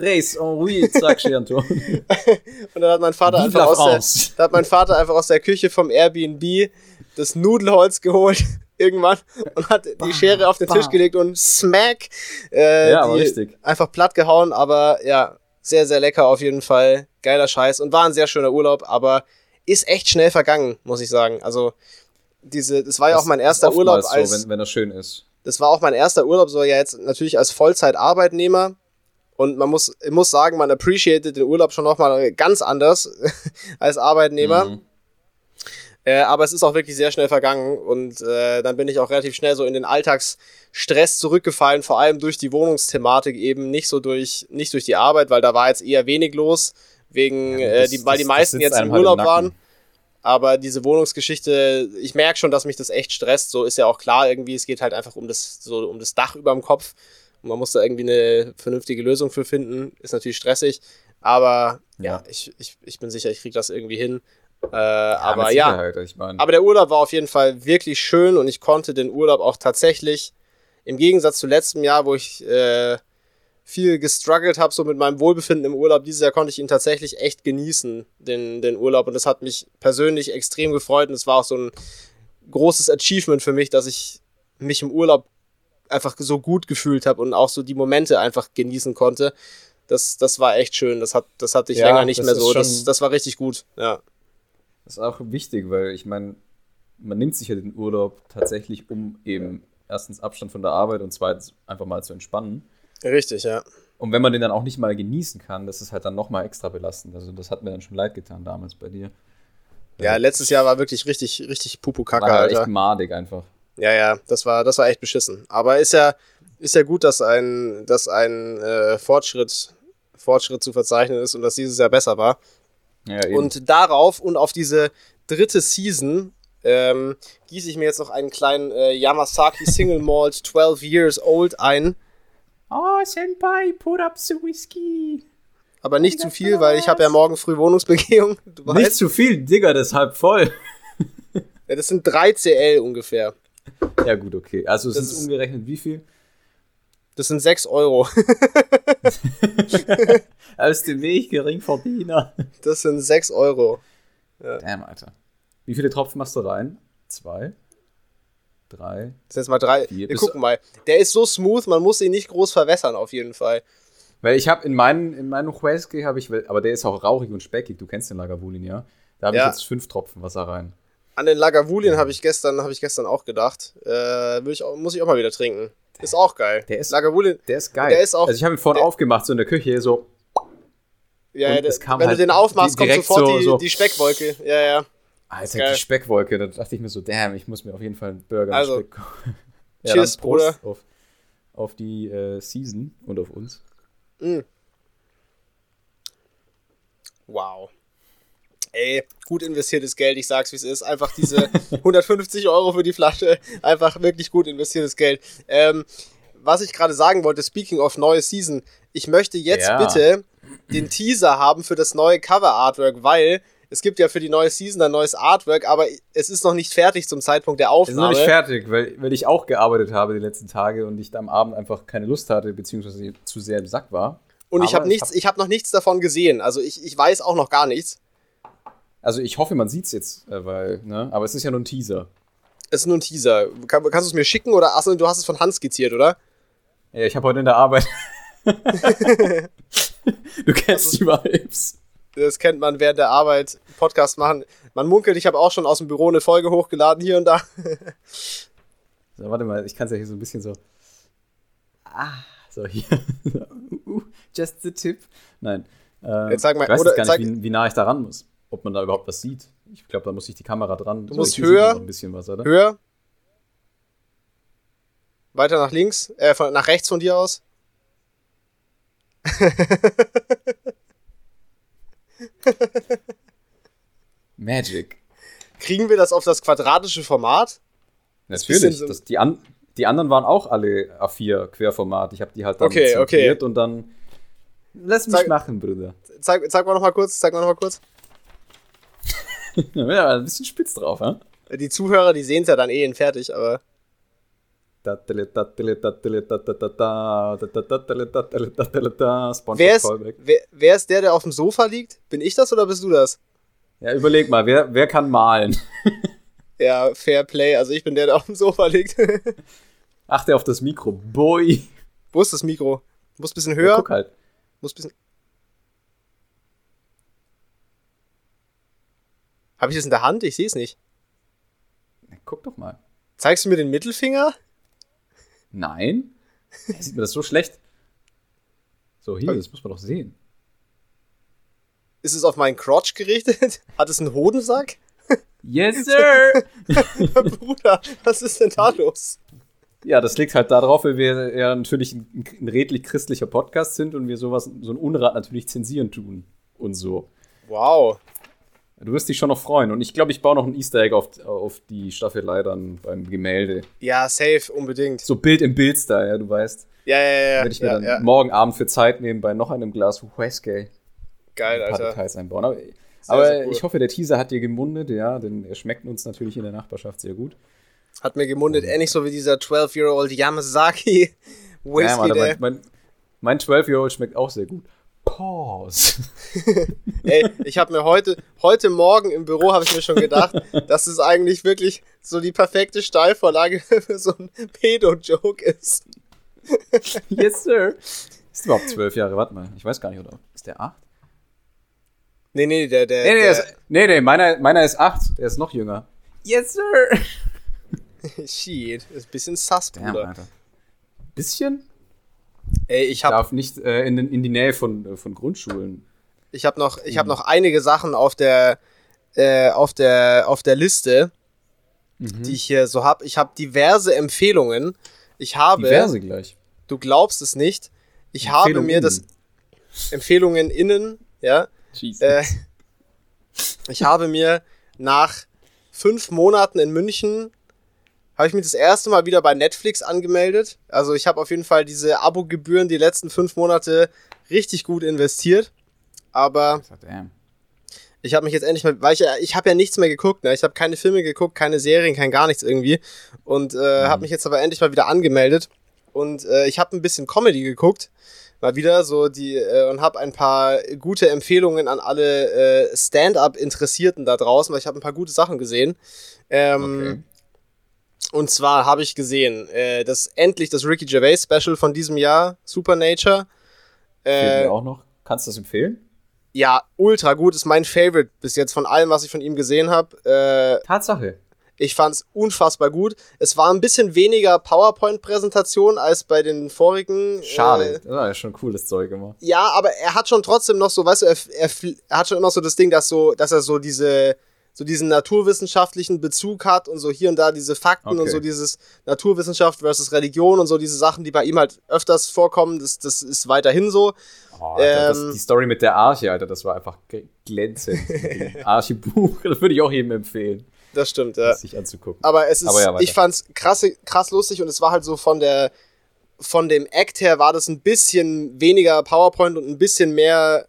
race en oui, sagt Anton. Und dann hat mein Vater einfach aus der, hat mein Vater einfach aus der Küche vom Airbnb das Nudelholz geholt irgendwann und hat die Schere auf den Tisch gelegt und smack äh, ja, aber richtig. einfach platt gehauen, aber ja, Sehr, sehr lecker auf jeden Fall. Geiler Scheiß und war ein sehr schöner Urlaub, aber ist echt schnell vergangen, muss ich sagen. Also, diese, das war ja auch mein erster Urlaub als. So, wenn, wenn das schön ist. Das war auch mein erster Urlaub, so ja jetzt natürlich als Vollzeitarbeitnehmer. Und man muss, muss sagen, man appreciated den Urlaub schon nochmal ganz anders als Arbeitnehmer. Mhm. Äh, aber es ist auch wirklich sehr schnell vergangen und äh, dann bin ich auch relativ schnell so in den Alltagsstress zurückgefallen, vor allem durch die Wohnungsthematik eben, nicht so durch, nicht durch die Arbeit, weil da war jetzt eher wenig los, wegen, ja, das, äh, die, weil das, die meisten jetzt im Urlaub halt im waren. Aber diese Wohnungsgeschichte, ich merke schon, dass mich das echt stresst. So ist ja auch klar irgendwie, es geht halt einfach um das, so um das Dach über dem Kopf. Und man muss da irgendwie eine vernünftige Lösung für finden. Ist natürlich stressig. Aber ja, ja ich, ich, ich bin sicher, ich kriege das irgendwie hin. Äh, ja, aber ja, ich mein. aber der Urlaub war auf jeden Fall wirklich schön und ich konnte den Urlaub auch tatsächlich, im Gegensatz zu letztem Jahr, wo ich äh, viel gestruggelt habe, so mit meinem Wohlbefinden im Urlaub, dieses Jahr konnte ich ihn tatsächlich echt genießen, den, den Urlaub. Und das hat mich persönlich extrem gefreut und es war auch so ein großes Achievement für mich, dass ich mich im Urlaub einfach so gut gefühlt habe und auch so die Momente einfach genießen konnte. Das, das war echt schön. Das, hat, das hatte ich ja, länger nicht mehr so. Das, das war richtig gut, ja. Das ist auch wichtig, weil ich meine, man nimmt sich ja den Urlaub tatsächlich, um eben erstens Abstand von der Arbeit und zweitens einfach mal zu entspannen. Richtig, ja. Und wenn man den dann auch nicht mal genießen kann, das ist halt dann nochmal extra belastend. Also das hat mir dann schon leid getan damals bei dir. Ja, letztes Jahr war wirklich richtig, richtig Pupu-Kacke, war halt echt madig einfach. Ja, ja, das war, das war echt beschissen. Aber ist ja, ist ja gut, dass ein, dass ein äh, Fortschritt, Fortschritt zu verzeichnen ist und dass dieses Jahr besser war. Ja, und darauf und auf diese dritte Season ähm, gieße ich mir jetzt noch einen kleinen äh, Yamasaki Single Malt 12 Years Old ein. Oh, Senpai, put up the whiskey. Aber nicht zu viel, weil ich habe ja morgen früh Wohnungsbegehung. nicht zu viel, Digga, das ist halb voll. ja, das sind 3 CL ungefähr. Ja, gut, okay. Also es ist umgerechnet wie viel? Das sind 6 Euro. Aus dem Weg Geringverdiener. Das sind 6 Euro. Ja. Damn, Alter. Wie viele Tropfen machst du rein? Zwei? Drei? Das sind jetzt mal drei. Vier. Wir gucken mal. Der ist so smooth, man muss ihn nicht groß verwässern, auf jeden Fall. Weil ich habe in meinen, in meinen Whisky habe ich, aber der ist auch rauchig und speckig. Du kennst den Lagavulin, ja? Da habe ja. ich jetzt fünf Tropfen Wasser rein. An den Lagavulin ja. habe ich gestern, habe ich gestern auch gedacht. Äh, ich auch, muss ich auch mal wieder trinken. Ist auch geil. Der ist, Lagavulin, der ist geil. Der ist auch, also ich habe ihn vorhin aufgemacht, so in der Küche, so. Ja, ja der, wenn halt du den aufmachst, kommt sofort so, die, so. die Speckwolke. Ja, ja. Alter, die Speckwolke, da dachte ich mir so, damn, ich muss mir auf jeden Fall einen Burger also, mit Speck ja, Cheers, Bruder. Auf, auf die äh, Season und auf uns. Mm. Wow ey, gut investiertes Geld, ich sag's wie es ist. Einfach diese 150 Euro für die Flasche, einfach wirklich gut investiertes Geld. Ähm, was ich gerade sagen wollte, speaking of neue Season, ich möchte jetzt ja. bitte den Teaser haben für das neue Cover-Artwork, weil es gibt ja für die neue Season ein neues Artwork, aber es ist noch nicht fertig zum Zeitpunkt der Aufnahme. Es ist noch nicht fertig, weil, weil ich auch gearbeitet habe die letzten Tage und ich am Abend einfach keine Lust hatte, beziehungsweise zu sehr im Sack war. Und aber ich habe nichts, hab ich habe noch nichts davon gesehen. Also ich, ich weiß auch noch gar nichts. Also ich hoffe, man sieht es jetzt, äh, weil, ne? Aber es ist ja nur ein Teaser. Es ist nur ein Teaser. Kann, kannst du es mir schicken oder achso, du hast es von Hans skizziert, oder? Ja, ich habe heute in der Arbeit. du kennst also, die Vibes. Das kennt man während der Arbeit, Podcast machen. Man munkelt, ich habe auch schon aus dem Büro eine Folge hochgeladen, hier und da. so, warte mal, ich kann es ja hier so ein bisschen so. Ah, so hier. just the tip. Nein. Ähm, Jetzt sag mal, ich weiß oder, gar nicht, wie, wie nah ich da ran muss ob man da überhaupt was sieht. Ich glaube, da muss ich die Kamera dran. Du so, musst höher. Ein bisschen was, oder? Höher. Weiter nach links, äh, von, nach rechts von dir aus. Magic. Kriegen wir das auf das quadratische Format? Natürlich. Das, die, an, die anderen waren auch alle A4 Querformat. Ich habe die halt dann okay, okay. und dann. Lass mich zeig, machen, Bruder. Zeig, zeig mal noch mal kurz. Zeig mal noch mal kurz. ja, ein bisschen spitz drauf, ja? Die Zuhörer, die sehen es ja dann eh in fertig, aber. Wer ist, wer, wer ist der, der auf dem Sofa liegt? Bin ich das oder bist du das? Ja, überleg mal, wer, wer kann malen? ja, Fair Play. Also ich bin der, der auf dem Sofa liegt. Achte auf das Mikro. Boy. Wo ist das Mikro? Muss ein bisschen höher. Ja, guck halt. Muss ein bisschen. Habe ich das in der Hand? Ich sehe es nicht. Guck doch mal. Zeigst du mir den Mittelfinger? Nein. Sieht mir das so schlecht? So, hier, das muss man doch sehen. Ist es auf meinen Crotch gerichtet? Hat es einen Hodensack? Yes, sir! Bruder, was ist denn da los? Ja, das liegt halt darauf, weil wir ja natürlich ein, ein redlich christlicher Podcast sind und wir sowas, so ein Unrat natürlich zensieren tun und so. Wow. Du wirst dich schon noch freuen. Und ich glaube, ich baue noch ein Easter Egg auf, auf die Staffelei dann beim Gemälde. Ja, safe, unbedingt. So Bild im Bild-Style, ja, du weißt. Ja, ja, ja. Werde ich mir ja, dann ja. morgen Abend für Zeit nehmen bei noch einem Glas Whisky. Geil, ein paar Alter. Details einbauen. Aber, aber sehr cool. ich hoffe, der Teaser hat dir gemundet, ja, denn er schmeckt uns natürlich in der Nachbarschaft sehr gut. Hat mir gemundet, ähnlich so wie dieser 12-year-old Yamazaki Whisky, ja, der. mein, mein, mein 12-Year-Old schmeckt auch sehr gut. Pause. Ey, ich habe mir heute, heute Morgen im Büro habe ich mir schon gedacht, dass es eigentlich wirklich so die perfekte Steilvorlage für so ein Pedo-Joke ist. yes, sir. Ist überhaupt zwölf Jahre, warte mal. Ich weiß gar nicht, oder? Ist der acht? Nee, nee, der, der, Nee, nee, der ist, nee, nee meiner, meiner ist acht. Der ist noch jünger. Yes, sir. Shit, ist ein bisschen sass, Damn, Bruder. Alter. Bisschen? Ey, ich habe Darf nicht äh, in, den- in die Nähe von, äh, von Grundschulen. ich hab noch, ich hab noch einige Sachen auf der, äh, auf der, auf der Liste, Mhm. die ich hier so hab. Ich habe diverse Empfehlungen. Ich habe, Diverse gleich. du glaubst es nicht, ich habe mir das Empfehlungen innen, ja, Jesus. Äh, ich habe mir nach fünf Monaten in München habe ich mich das erste Mal wieder bei Netflix angemeldet. Also ich habe auf jeden Fall diese Abogebühren die letzten fünf Monate richtig gut investiert. Aber ich habe mich jetzt endlich mal, weil ich ja, ich habe ja nichts mehr geguckt, ne? Ich habe keine Filme geguckt, keine Serien, kein gar nichts irgendwie. Und äh, habe mich jetzt aber endlich mal wieder angemeldet. Und äh, ich habe ein bisschen Comedy geguckt. Mal wieder so die äh, und habe ein paar gute Empfehlungen an alle äh, Stand-up-Interessierten da draußen, weil ich habe ein paar gute Sachen gesehen. Ähm, Okay. Und zwar habe ich gesehen, äh, das endlich das Ricky Gervais Special von diesem Jahr, Supernature. Äh, auch noch. Kannst du das empfehlen? ja, ultra gut, ist mein Favorite bis jetzt von allem, was ich von ihm gesehen habe. Äh, Tatsache. ich fand's unfassbar gut. Es war ein bisschen weniger PowerPoint-Präsentation als bei den vorigen. Schade. Äh, das war ja schon cooles Zeug immer. ja, aber er hat schon trotzdem noch so, weißt du, er, er, er hat schon immer so das Ding, dass so, dass er so diese, so diesen naturwissenschaftlichen Bezug hat und so hier und da diese Fakten und Okay. so dieses Naturwissenschaft versus Religion und so diese Sachen, die bei ihm halt öfters vorkommen, das, das ist weiterhin so. Oh, Alter, Ähm, das, die Story mit der Arche, Alter, das war einfach glänzend. Arche-Buch, das würde ich auch jedem empfehlen, Das stimmt, ja. das sich anzugucken. Aber es ist, Aber ja, ich fand's krass, krass lustig und es war halt so von der, von dem Act her war das ein bisschen weniger PowerPoint und ein bisschen mehr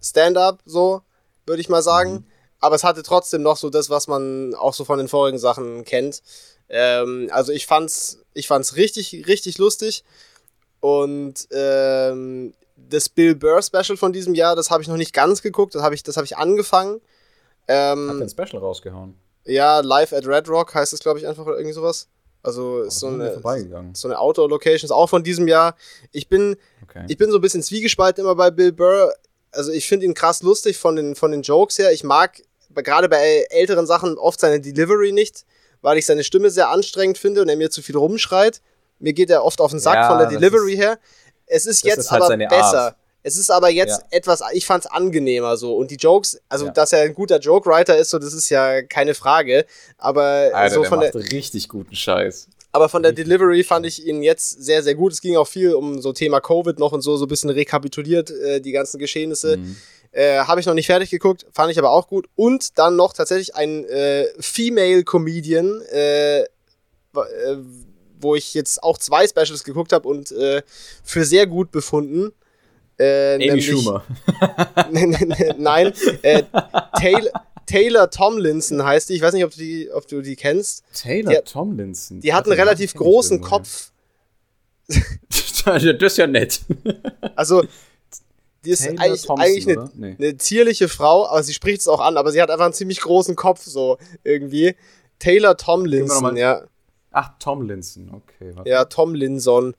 Stand-up, so, würde ich mal sagen. Mhm. Aber es hatte trotzdem noch so das, was man auch so von den vorigen Sachen kennt. Ähm, also ich fand's, ich fand's richtig, richtig lustig. Und ähm, das Bill Burr Special von diesem Jahr, das habe ich noch nicht ganz geguckt, das habe ich, das habe ich angefangen. Ähm, Hat ein Special rausgehauen. ja, Live at Red Rock heißt es, glaube ich, einfach oder irgendwie sowas. Also ist so eine, so eine Outdoor-Location, ist auch von diesem Jahr. Ich bin, Okay. ich bin so ein bisschen zwiegespalten immer bei Bill Burr. Also ich finde ihn krass lustig von den, von den Jokes her. Ich mag gerade bei älteren Sachen oft seine Delivery nicht, weil ich seine Stimme sehr anstrengend finde und er mir zu viel rumschreit. Mir geht er oft auf den Sack Ja, von der Delivery ist- her. Es ist jetzt ist halt aber besser. Art. Es ist aber jetzt Ja. etwas, ich fand's angenehmer so. Und die Jokes, also Ja. dass er ein guter Joke-Writer ist, so das ist ja keine Frage. Aber Alter, so der von der, macht richtig guten Scheiß. Aber von der Richtig Delivery fand ich ihn jetzt sehr, sehr gut. Es ging auch viel um so Thema Covid noch und so, so ein bisschen rekapituliert, äh, die ganzen Geschehnisse. Mhm. Äh, Habe ich noch nicht fertig geguckt, fand ich aber auch gut. Und dann noch tatsächlich ein äh, Female Comedian, äh, äh, wo ich jetzt auch zwei Specials geguckt habe und äh, für sehr gut befunden. Äh, Amy nämlich- Schumer. Nein, Taylor, Taylor Tomlinson heißt die. Ich weiß nicht, ob du die, ob du die kennst. Taylor Die- Tomlinson. Die hat einen relativ großen. Kopf. das ist ja nett. Also, die ist Taylor eigentlich, Thompson, eigentlich eine? Nee. eine zierliche Frau, aber sie spricht es auch an, aber sie hat einfach einen ziemlich großen Kopf, so irgendwie. Taylor Tomlinson, ja. Ach, Tomlinson, okay. Warte. Ja, Tomlinson.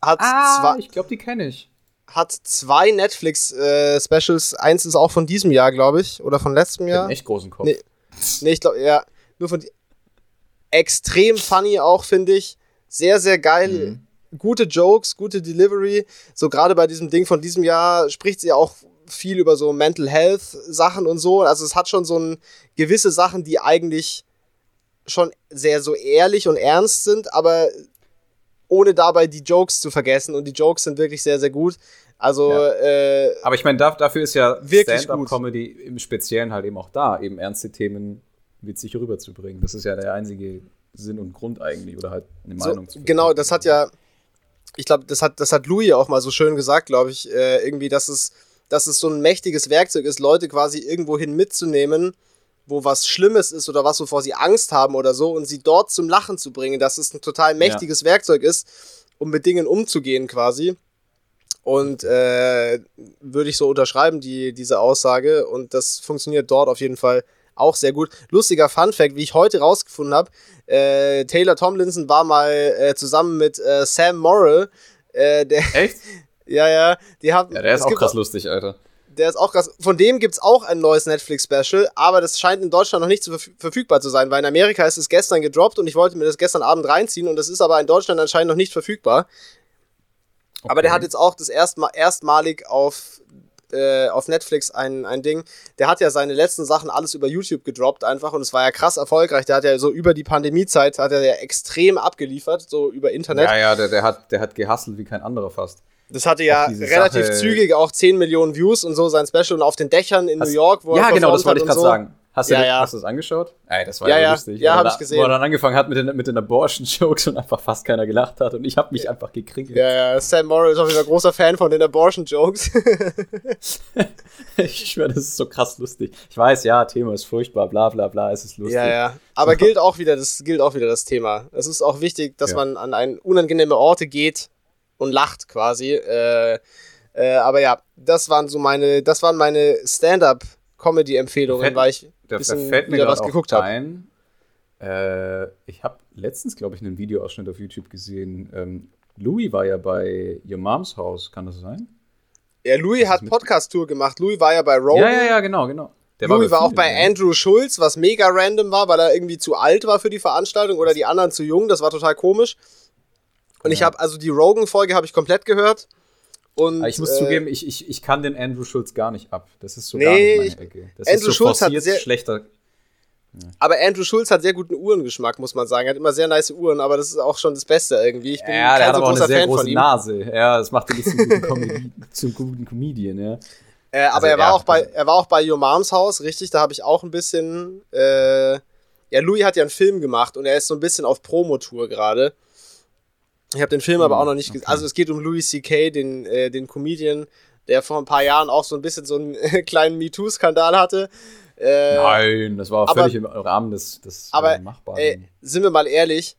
Hat, Ah, zwei, ich glaube, die kenne ich. Hat zwei Netflix-Specials. Äh, Eins ist auch von diesem Jahr, glaube ich. Oder von letztem Jahr. echt großen Kopf. Nee, nee ich glaube, ja. Nur von. Extrem funny auch, finde ich. Sehr, sehr geil. Mhm. Gute Jokes, gute Delivery. So gerade bei diesem Ding von diesem Jahr spricht sie auch viel über so Mental Health Sachen und so. Also es hat schon so ein, gewisse Sachen, die eigentlich schon sehr so ehrlich und ernst sind, aber ohne dabei die Jokes zu vergessen. Und die Jokes sind wirklich sehr, sehr gut. Also, ja. äh, aber ich meine, dafür ist ja Stand-up-Comedy im Speziellen halt eben auch da, eben ernste Themen witzig rüberzubringen. Das ist ja der einzige Sinn und Grund eigentlich oder halt eine Meinung so, zu Genau, das hat ja, ich glaube, das hat, das hat Louis auch mal so schön gesagt, glaube ich, äh, irgendwie, dass es, dass es so ein mächtiges Werkzeug ist, Leute quasi irgendwohin mitzunehmen, wo was Schlimmes ist oder was, wovor sie Angst haben oder so, und sie dort zum Lachen zu bringen, dass es ein total mächtiges ja. Werkzeug ist, um mit Dingen umzugehen quasi. Und äh, würde ich so unterschreiben, die, diese Aussage. Und das funktioniert dort auf jeden Fall auch sehr gut. Lustiger Fun Fact, wie ich heute rausgefunden habe, äh, Taylor Tomlinson war mal äh, zusammen mit äh, Sam Morrill. Äh, der, Echt? ja, ja. Die haben, ja, der ist auch krass lustig, Alter. Der ist auch krass. Von dem gibt es auch ein neues Netflix-Special, aber das scheint in Deutschland noch nicht zu verfügbar zu sein, weil in Amerika ist es gestern gedroppt und ich wollte mir das gestern Abend reinziehen und das ist aber in Deutschland anscheinend noch nicht verfügbar. Okay. Aber der hat jetzt auch das erstmal erstmalig auf äh, auf Netflix ein, ein Ding. Der hat ja seine letzten Sachen alles über YouTube gedroppt einfach und es war ja krass erfolgreich. Der hat ja so über die Pandemiezeit hat er ja extrem abgeliefert, so über Internet. Ja, ja, der, der hat, der hat gehustelt wie kein anderer fast. Das hatte ja relativ Sache zügig auch 10 Millionen Views und so sein Special und auf den Dächern in New York, wo ja, er Ja, genau, das wollte ich gerade so. sagen. Hast du, ja, den, ja. hast du das angeschaut? Ey, das war ja, ja lustig. Ja, habe ich gesehen. Wo er dann angefangen hat mit den, mit den Abortion-Jokes und einfach fast keiner gelacht hat und ich habe mich einfach gekriegt. Ja, ja, Sam Morrill ist auch wieder großer Fan von den Abortion-Jokes. ich schwöre, das ist so krass lustig. Ich weiß, ja, Thema ist furchtbar, bla bla bla, es ist lustig. Ja, ja. Aber gilt auch wieder, das gilt auch wieder das Thema. Es ist auch wichtig, dass ja. man an ein unangenehme Orte geht und lacht quasi. Äh, äh, aber ja, das waren so meine, das waren meine Stand-up Comedy-Empfehlungen, weil ich ein bisschen wieder was geguckt habe. Äh, ich habe letztens, glaube ich, einen Videoausschnitt auf YouTube gesehen. Ähm, Louis war ja bei Your Moms House, kann das sein? Ja, Louis hat Podcast-Tour gemacht. Louis war ja bei Rogan. Ja, ja, ja, genau, genau. Der Louis war, war auch bei Andrew Schulz, was mega random war, weil er irgendwie zu alt war für die Veranstaltung oder die anderen zu jung. Das war total komisch. Und ja. ich habe, also die Rogan-Folge habe ich komplett gehört. Und, ich muss äh, zugeben, ich, ich, ich kann den Andrew Schulz gar nicht ab. Das ist so nee, gar nicht meine Ecke. Das Andrew ist so Schulz hat sehr, schlechter. Ja. Aber Andrew Schulz hat sehr guten Uhrengeschmack, muss man sagen. Er hat immer sehr nice Uhren, aber das ist auch schon das Beste irgendwie. Ich bin ja, der hat so aber auch eine sehr Fan große Nase. Ja, das macht ihn nicht zum guten, Comedy, zum guten Comedian, ja. Äh, aber also, er, war ja, auch bei, er war auch bei Your Moms Haus, richtig? Da habe ich auch ein bisschen. Äh, ja, Louis hat ja einen Film gemacht und er ist so ein bisschen auf Promotour gerade. Ich habe den Film aber auch noch nicht gesehen. Okay. Also es geht um Louis C.K., den, äh, den Comedian, der vor ein paar Jahren auch so ein bisschen so einen kleinen MeToo-Skandal hatte. Äh, Nein, das war aber, völlig im Rahmen des, des äh, aber, Machbaren. Ey, sind wir mal ehrlich,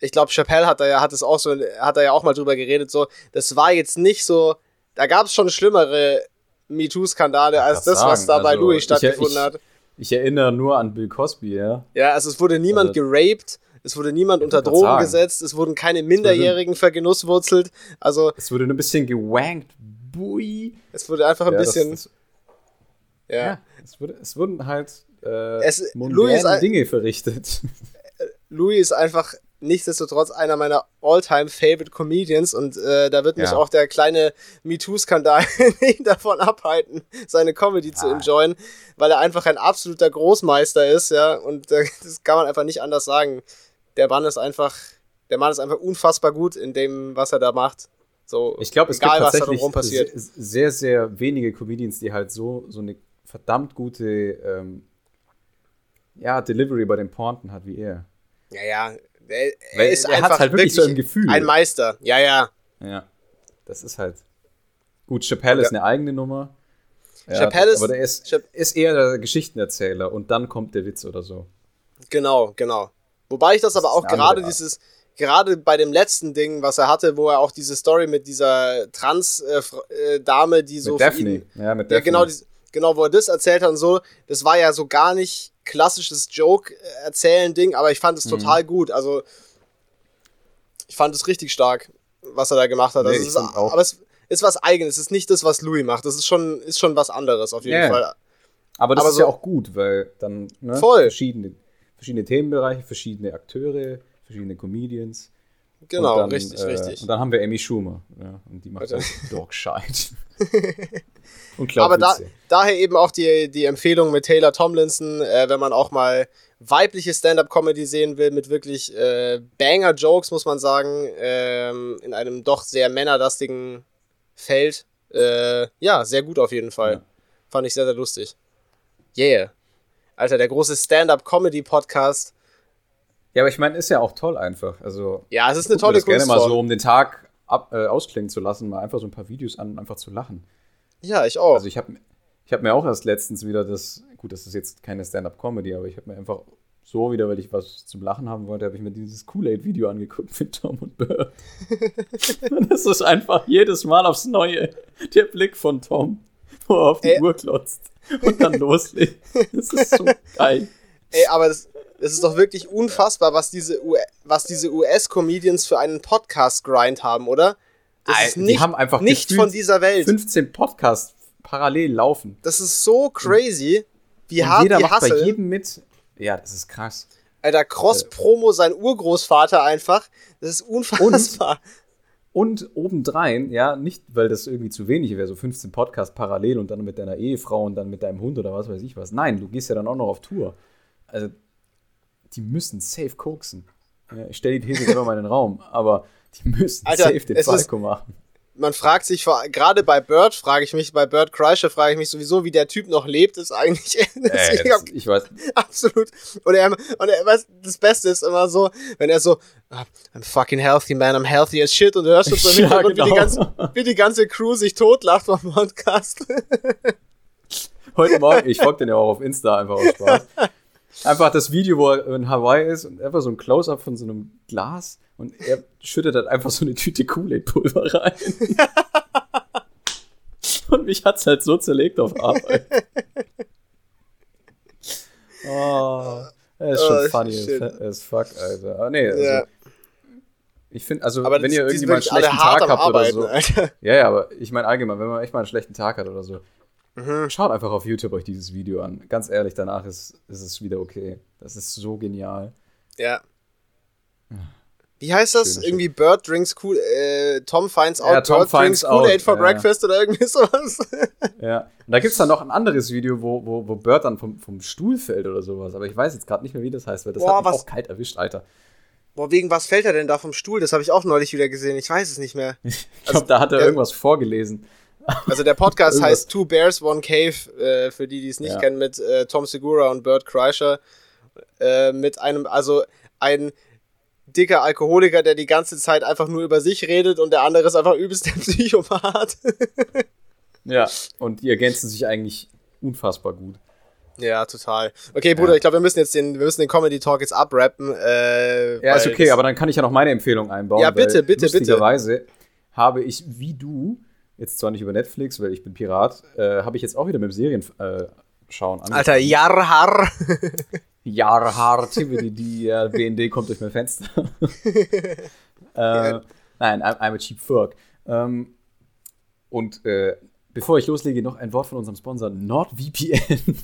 ich glaube, Chappelle hat da ja, hat es auch so, hat da ja auch mal drüber geredet, so, das war jetzt nicht so, da gab es schon schlimmere MeToo-Skandale als das, sagen. was da bei also, Louis stattgefunden ich, ich, hat. Ich erinnere nur an Bill Cosby, ja. Ja, also es wurde niemand also, geraped, es wurde niemand unter Drogen sagen. gesetzt, es wurden keine Minderjährigen vergenusswurzelt. Also. Es wurde nur ein bisschen gewankt. Bui. Es wurde einfach ein ja, bisschen. Das, das, ja. ja. es, wurde, es wurden halt äh, es, Louis ein, Dinge verrichtet. Louis ist einfach nichtsdestotrotz einer meiner all-time favorite Comedians und äh, da wird mich ja. auch der kleine MeToo-Skandal nicht davon abhalten, seine Comedy ah. zu enjoyen, weil er einfach ein absoluter Großmeister ist, ja, und äh, das kann man einfach nicht anders sagen der Mann ist einfach, der Mann ist einfach unfassbar gut in dem, was er da macht. So, ich glaube, es gibt tatsächlich passiert. sehr, sehr wenige Comedians, die halt so, so eine verdammt gute ähm, ja, Delivery bei den Pointen hat wie er. Ja, ja. Er, er ist er einfach halt wirklich, wirklich so im Gefühl. Ein Meister. Ja, ja. Ja. Das ist halt. Gut, Chappelle ja. ist eine eigene Nummer. Chappelle ist. Aber der ist, ist eher der Geschichtenerzähler und dann kommt der Witz oder so. Genau, genau. Wobei ich das, das aber auch gerade dieses, gerade bei dem letzten Ding, was er hatte, wo er auch diese Story mit dieser Trans-Dame, äh, äh die so. Mit Daphne. Ihn, ja, mit Daphne. Ja, genau, genau, wo er das erzählt hat und so, das war ja so gar nicht klassisches Joke-Erzählen-Ding, aber ich fand es mhm. total gut. Also, ich fand es richtig stark, was er da gemacht hat. Nee, also, es ist, aber, es, ist was eigenes, ist nicht das, was Louis macht. Das ist schon, ist schon was anderes auf jeden yeah. Fall. Aber das Aber ist so ja auch gut, weil dann ne, voll. Verschiedene, verschiedene Themenbereiche, verschiedene Akteure, verschiedene Comedians. Genau, dann, richtig, äh, richtig. Und dann haben wir Amy Schumer. Ja, und die macht halt Dogshite. Aber da, daher eben auch die, die Empfehlung mit Taylor Tomlinson, äh, wenn man auch mal weibliche Stand-up-Comedy sehen will, mit wirklich äh, Banger-Jokes, muss man sagen, ähm, in einem doch sehr männerlastigen Feld. Äh, ja, sehr gut auf jeden Fall. Ja. Fand ich sehr, sehr lustig. Yeah. Alter, der große Stand-up-Comedy-Podcast. Ja, aber ich meine, ist ja auch toll einfach. Also, ja, es ist eine tolle Kunst. gerne mal so, um den Tag ab, äh, ausklingen zu lassen, mal einfach so ein paar Videos an, einfach zu lachen. Ja, ich auch. Also ich habe ich hab mir auch erst letztens wieder das, gut, das ist jetzt keine Stand-up-Comedy, aber ich habe mir einfach so wieder, weil ich was zum Lachen haben wollte, habe ich mir dieses Kool-Aid-Video angeguckt mit Tom und Bird. und es ist einfach jedes Mal aufs Neue der Blick von Tom, wo er auf die Ey. Uhr klotzt und dann loslegt. Das ist so geil. Ey, aber das, das ist doch wirklich unfassbar, was diese, was diese US-Comedians für einen Podcast-Grind haben, oder? Das ist nicht, die haben einfach nicht von dieser Welt. 15 Podcasts parallel laufen. Das ist so crazy, wie und hart jeder die macht bei jedem mit. Ja, das ist krass. Alter, Cross-Promo, sein Urgroßvater einfach. Das ist unfassbar. Und, und obendrein, ja, nicht, weil das irgendwie zu wenig wäre, so 15 Podcasts parallel und dann mit deiner Ehefrau und dann mit deinem Hund oder was weiß ich was. Nein, du gehst ja dann auch noch auf Tour. Also, die müssen safe koksen. Ich stelle die These immer mal in den Raum, aber die müssen Alter, safe den Falco machen. Man fragt sich, gerade bei Bird frage ich mich, bei Bird Kreischer frage ich mich sowieso, wie der Typ noch lebt, ist eigentlich. Äh, das, ich weiß. Absolut. Und er, und er, was, das Beste ist immer so, wenn er so, ah, I'm fucking healthy, man, I'm healthy as shit, und du hörst schon so im Hintergrund, genau. wie, die ganze, wie die ganze Crew sich totlacht vom Podcast. Heute Morgen, ich folge den ja auch auf Insta einfach aus Spaß. Einfach das Video, wo er in Hawaii ist und einfach so ein Close-Up von so einem Glas und er schüttet dann einfach so eine Tüte Kool-Aid-Pulver rein. und mich hat's halt so zerlegt auf Arbeit. Oh, er ist schon oh, funny shit. as fuck, Alter. Ah, nee, also, ja. Ich finde, also, aber wenn ihr irgendwie mal einen schlechten Tag habt Arbeiten, oder so. Alter. Ja, ja, aber ich meine allgemein, wenn man echt mal einen schlechten Tag hat oder so, mhm. schaut einfach auf YouTube euch dieses Video an. Ganz ehrlich, danach ist, ist es wieder okay. Das ist so genial. Ja. Wie heißt das? Schön, irgendwie Bird Drinks Cool, äh, Tom finds out ja, Tom Bird Drinks Kool-Aid for ja. breakfast oder irgendwie sowas. ja. Und da gibt es dann noch ein anderes Video, wo, wo, wo Bird dann vom, vom Stuhl fällt oder sowas. Aber ich weiß jetzt gerade nicht mehr, wie das heißt, weil das Boah, hat mich was, auch kalt erwischt, Alter. Boah, wegen was fällt er denn da vom Stuhl? Das habe ich auch neulich wieder gesehen. Ich weiß es nicht mehr. ich glaube, also, da hat er äh, irgendwas vorgelesen. Also der Podcast heißt Two Bears, One Cave, äh, für die, die es nicht ja. kennen, mit äh, Tom Segura und Bert Kreischer. Äh, mit einem, also ein dicker Alkoholiker, der die ganze Zeit einfach nur über sich redet und der andere ist einfach übelst der Psychopath. ja, und die ergänzen sich eigentlich unfassbar gut. Ja, total. Okay, Bruder, ja. ich glaube, wir müssen jetzt den, wir müssen den Comedy Talk jetzt abrappen. Äh, ja, ist okay, aber dann kann ich ja noch meine Empfehlung einbauen. Ja, bitte, bitte, lustigerweise bitte. habe ich, wie du, jetzt zwar nicht über Netflix, weil ich bin Pirat, äh, habe ich jetzt auch wieder mit dem Serien äh, schauen angefangen. Alter, Jarhar. Jarhar, die, die äh, BND kommt durch mein Fenster. äh, nein, I'm, I'm, a cheap fuck. Ähm, und äh, bevor ich loslege, noch ein Wort von unserem Sponsor NordVPN.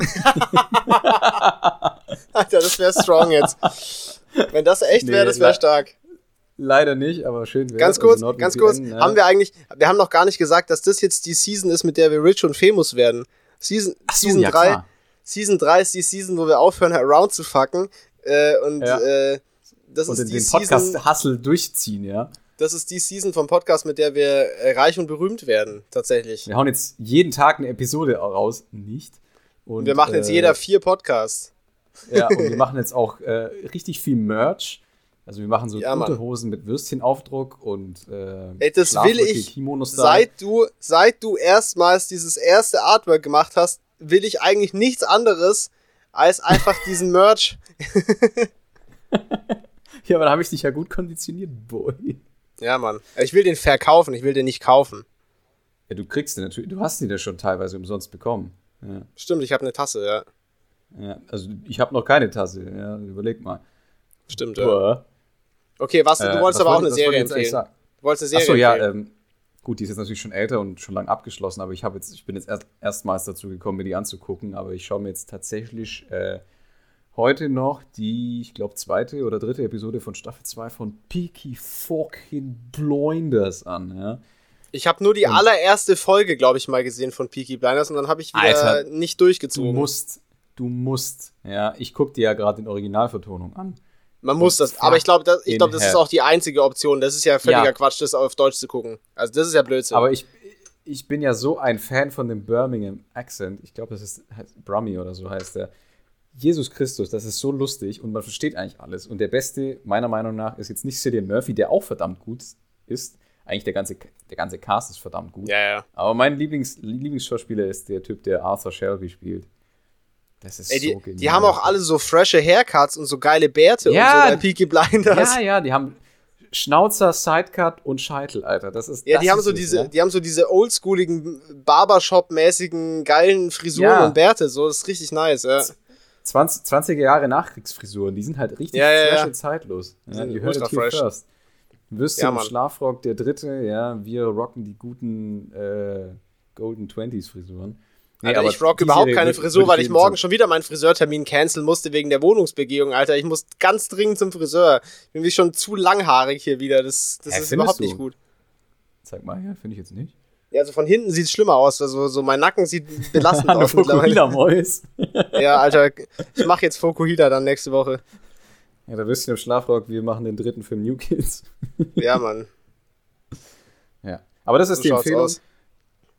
Alter, das wäre strong jetzt. Wenn das echt wäre, nee, das wäre stark. Leider nicht, aber schön wäre Ganz kurz, also ganz kurz, ja. haben wir eigentlich, wir haben noch gar nicht gesagt, dass das jetzt die Season ist, mit der wir rich und famous werden. Season, so, Season ja, 3, klar. Season 3 ist die Season, wo wir aufhören, around zu fucken. Äh, und ja. äh, das und ist die den Podcast Hustle durchziehen, ja. Das ist die Season vom Podcast, mit der wir äh, reich und berühmt werden, tatsächlich. Wir hauen jetzt jeden Tag eine Episode raus, nicht? Und, wir machen jetzt äh, jeder vier Podcasts. Ja, und wir machen jetzt auch äh, richtig viel Merch. Also wir machen so ja, Unterhosen mit Würstchenaufdruck und äh, Ey, das will ich. Seit du, seit du erstmals dieses erste Artwork gemacht hast, will ich eigentlich nichts anderes als einfach diesen Merch. ja, aber da habe ich dich ja gut konditioniert, Boy. Ja, Mann. Ich will den verkaufen, ich will den nicht kaufen. Ja, du kriegst den natürlich, du hast den ja schon teilweise umsonst bekommen. Ja. Stimmt, ich habe eine Tasse, ja. Ja, also ich habe noch keine Tasse, ja, überleg mal. Stimmt, ja. Okay, was, du äh, wolltest aber auch eine Serie empfehlen. Du wolltest eine Serie Achso, ja, ähm, gut, die ist jetzt natürlich schon älter und schon lange abgeschlossen, aber ich jetzt, ich bin jetzt erst, erstmals dazu gekommen, mir die anzugucken, aber ich schaue mir jetzt tatsächlich äh, heute noch die, ich glaube, zweite oder dritte Episode von Staffel 2 von Peaky fucking Blinders an, ja. Ich habe nur die und allererste Folge, glaube ich, mal gesehen von Peaky Blinders und dann habe ich wieder Alter, nicht durchgezogen. Du musst, du musst, ja, ich gucke dir ja gerade in Originalvertonung an. Man muss das, aber ich glaube, das, ich glaub, das ist auch die einzige Option. Das ist ja völliger ja. Quatsch, das auf Deutsch zu gucken. Also das ist ja Blödsinn. Aber ich, ich bin ja so ein Fan von dem Birmingham Accent. Ich glaube, das ist Brummy oder so heißt der. Jesus Christus, das ist so lustig und man versteht eigentlich alles. Und der Beste, meiner Meinung nach, ist jetzt nicht Cillian Murphy, der auch verdammt gut ist. Eigentlich der ganze, der ganze Cast ist verdammt gut. Ja, ja. Aber mein Lieblings, Lieblingsschauspieler ist der Typ, der Arthur Shelby spielt. Das ist Ey, die, so genial. Die haben auch alle so frische Haircuts und so geile Bärte ja, und so bei Peaky Blinders. Ja, ja, die haben Schnauzer, Sidecut und Scheitel, Alter. Das ist Ja, das die haben so diese, ja? die haben so diese oldschooligen Barbershop-mäßigen geilen Frisuren ja. und Bärte, so das ist richtig nice, ja. 20, 20er Jahre Nachkriegsfrisuren, die sind halt richtig ja, ja, fresh und zeitlos. Ja, die hört hier first. Würstchen ja, im Schlafrock, der dritte, ja, wir rocken die guten äh, Golden Twenties Frisuren. Nee, Alter, ich rock überhaupt keine Frisur, weil ich morgen schon wieder meinen Friseurtermin canceln musste wegen der Wohnungsbegehung, Alter. Ich muss ganz dringend zum Friseur. Ich bin wie schon zu langhaarig hier wieder. Das, das ja, ist überhaupt du? nicht gut. Sag mal, ja, finde ich jetzt nicht. Ja, also von hinten sieht es schlimmer aus. Also so mein Nacken sieht belastend aus mittlerweile. ja, Alter, ich mache jetzt Fokuhila dann nächste Woche. Ja, da wisst ihr im Schlafrock, wir machen den dritten Film New Kids. ja, Mann. Ja, aber das ist so die Empfehlung. Aus.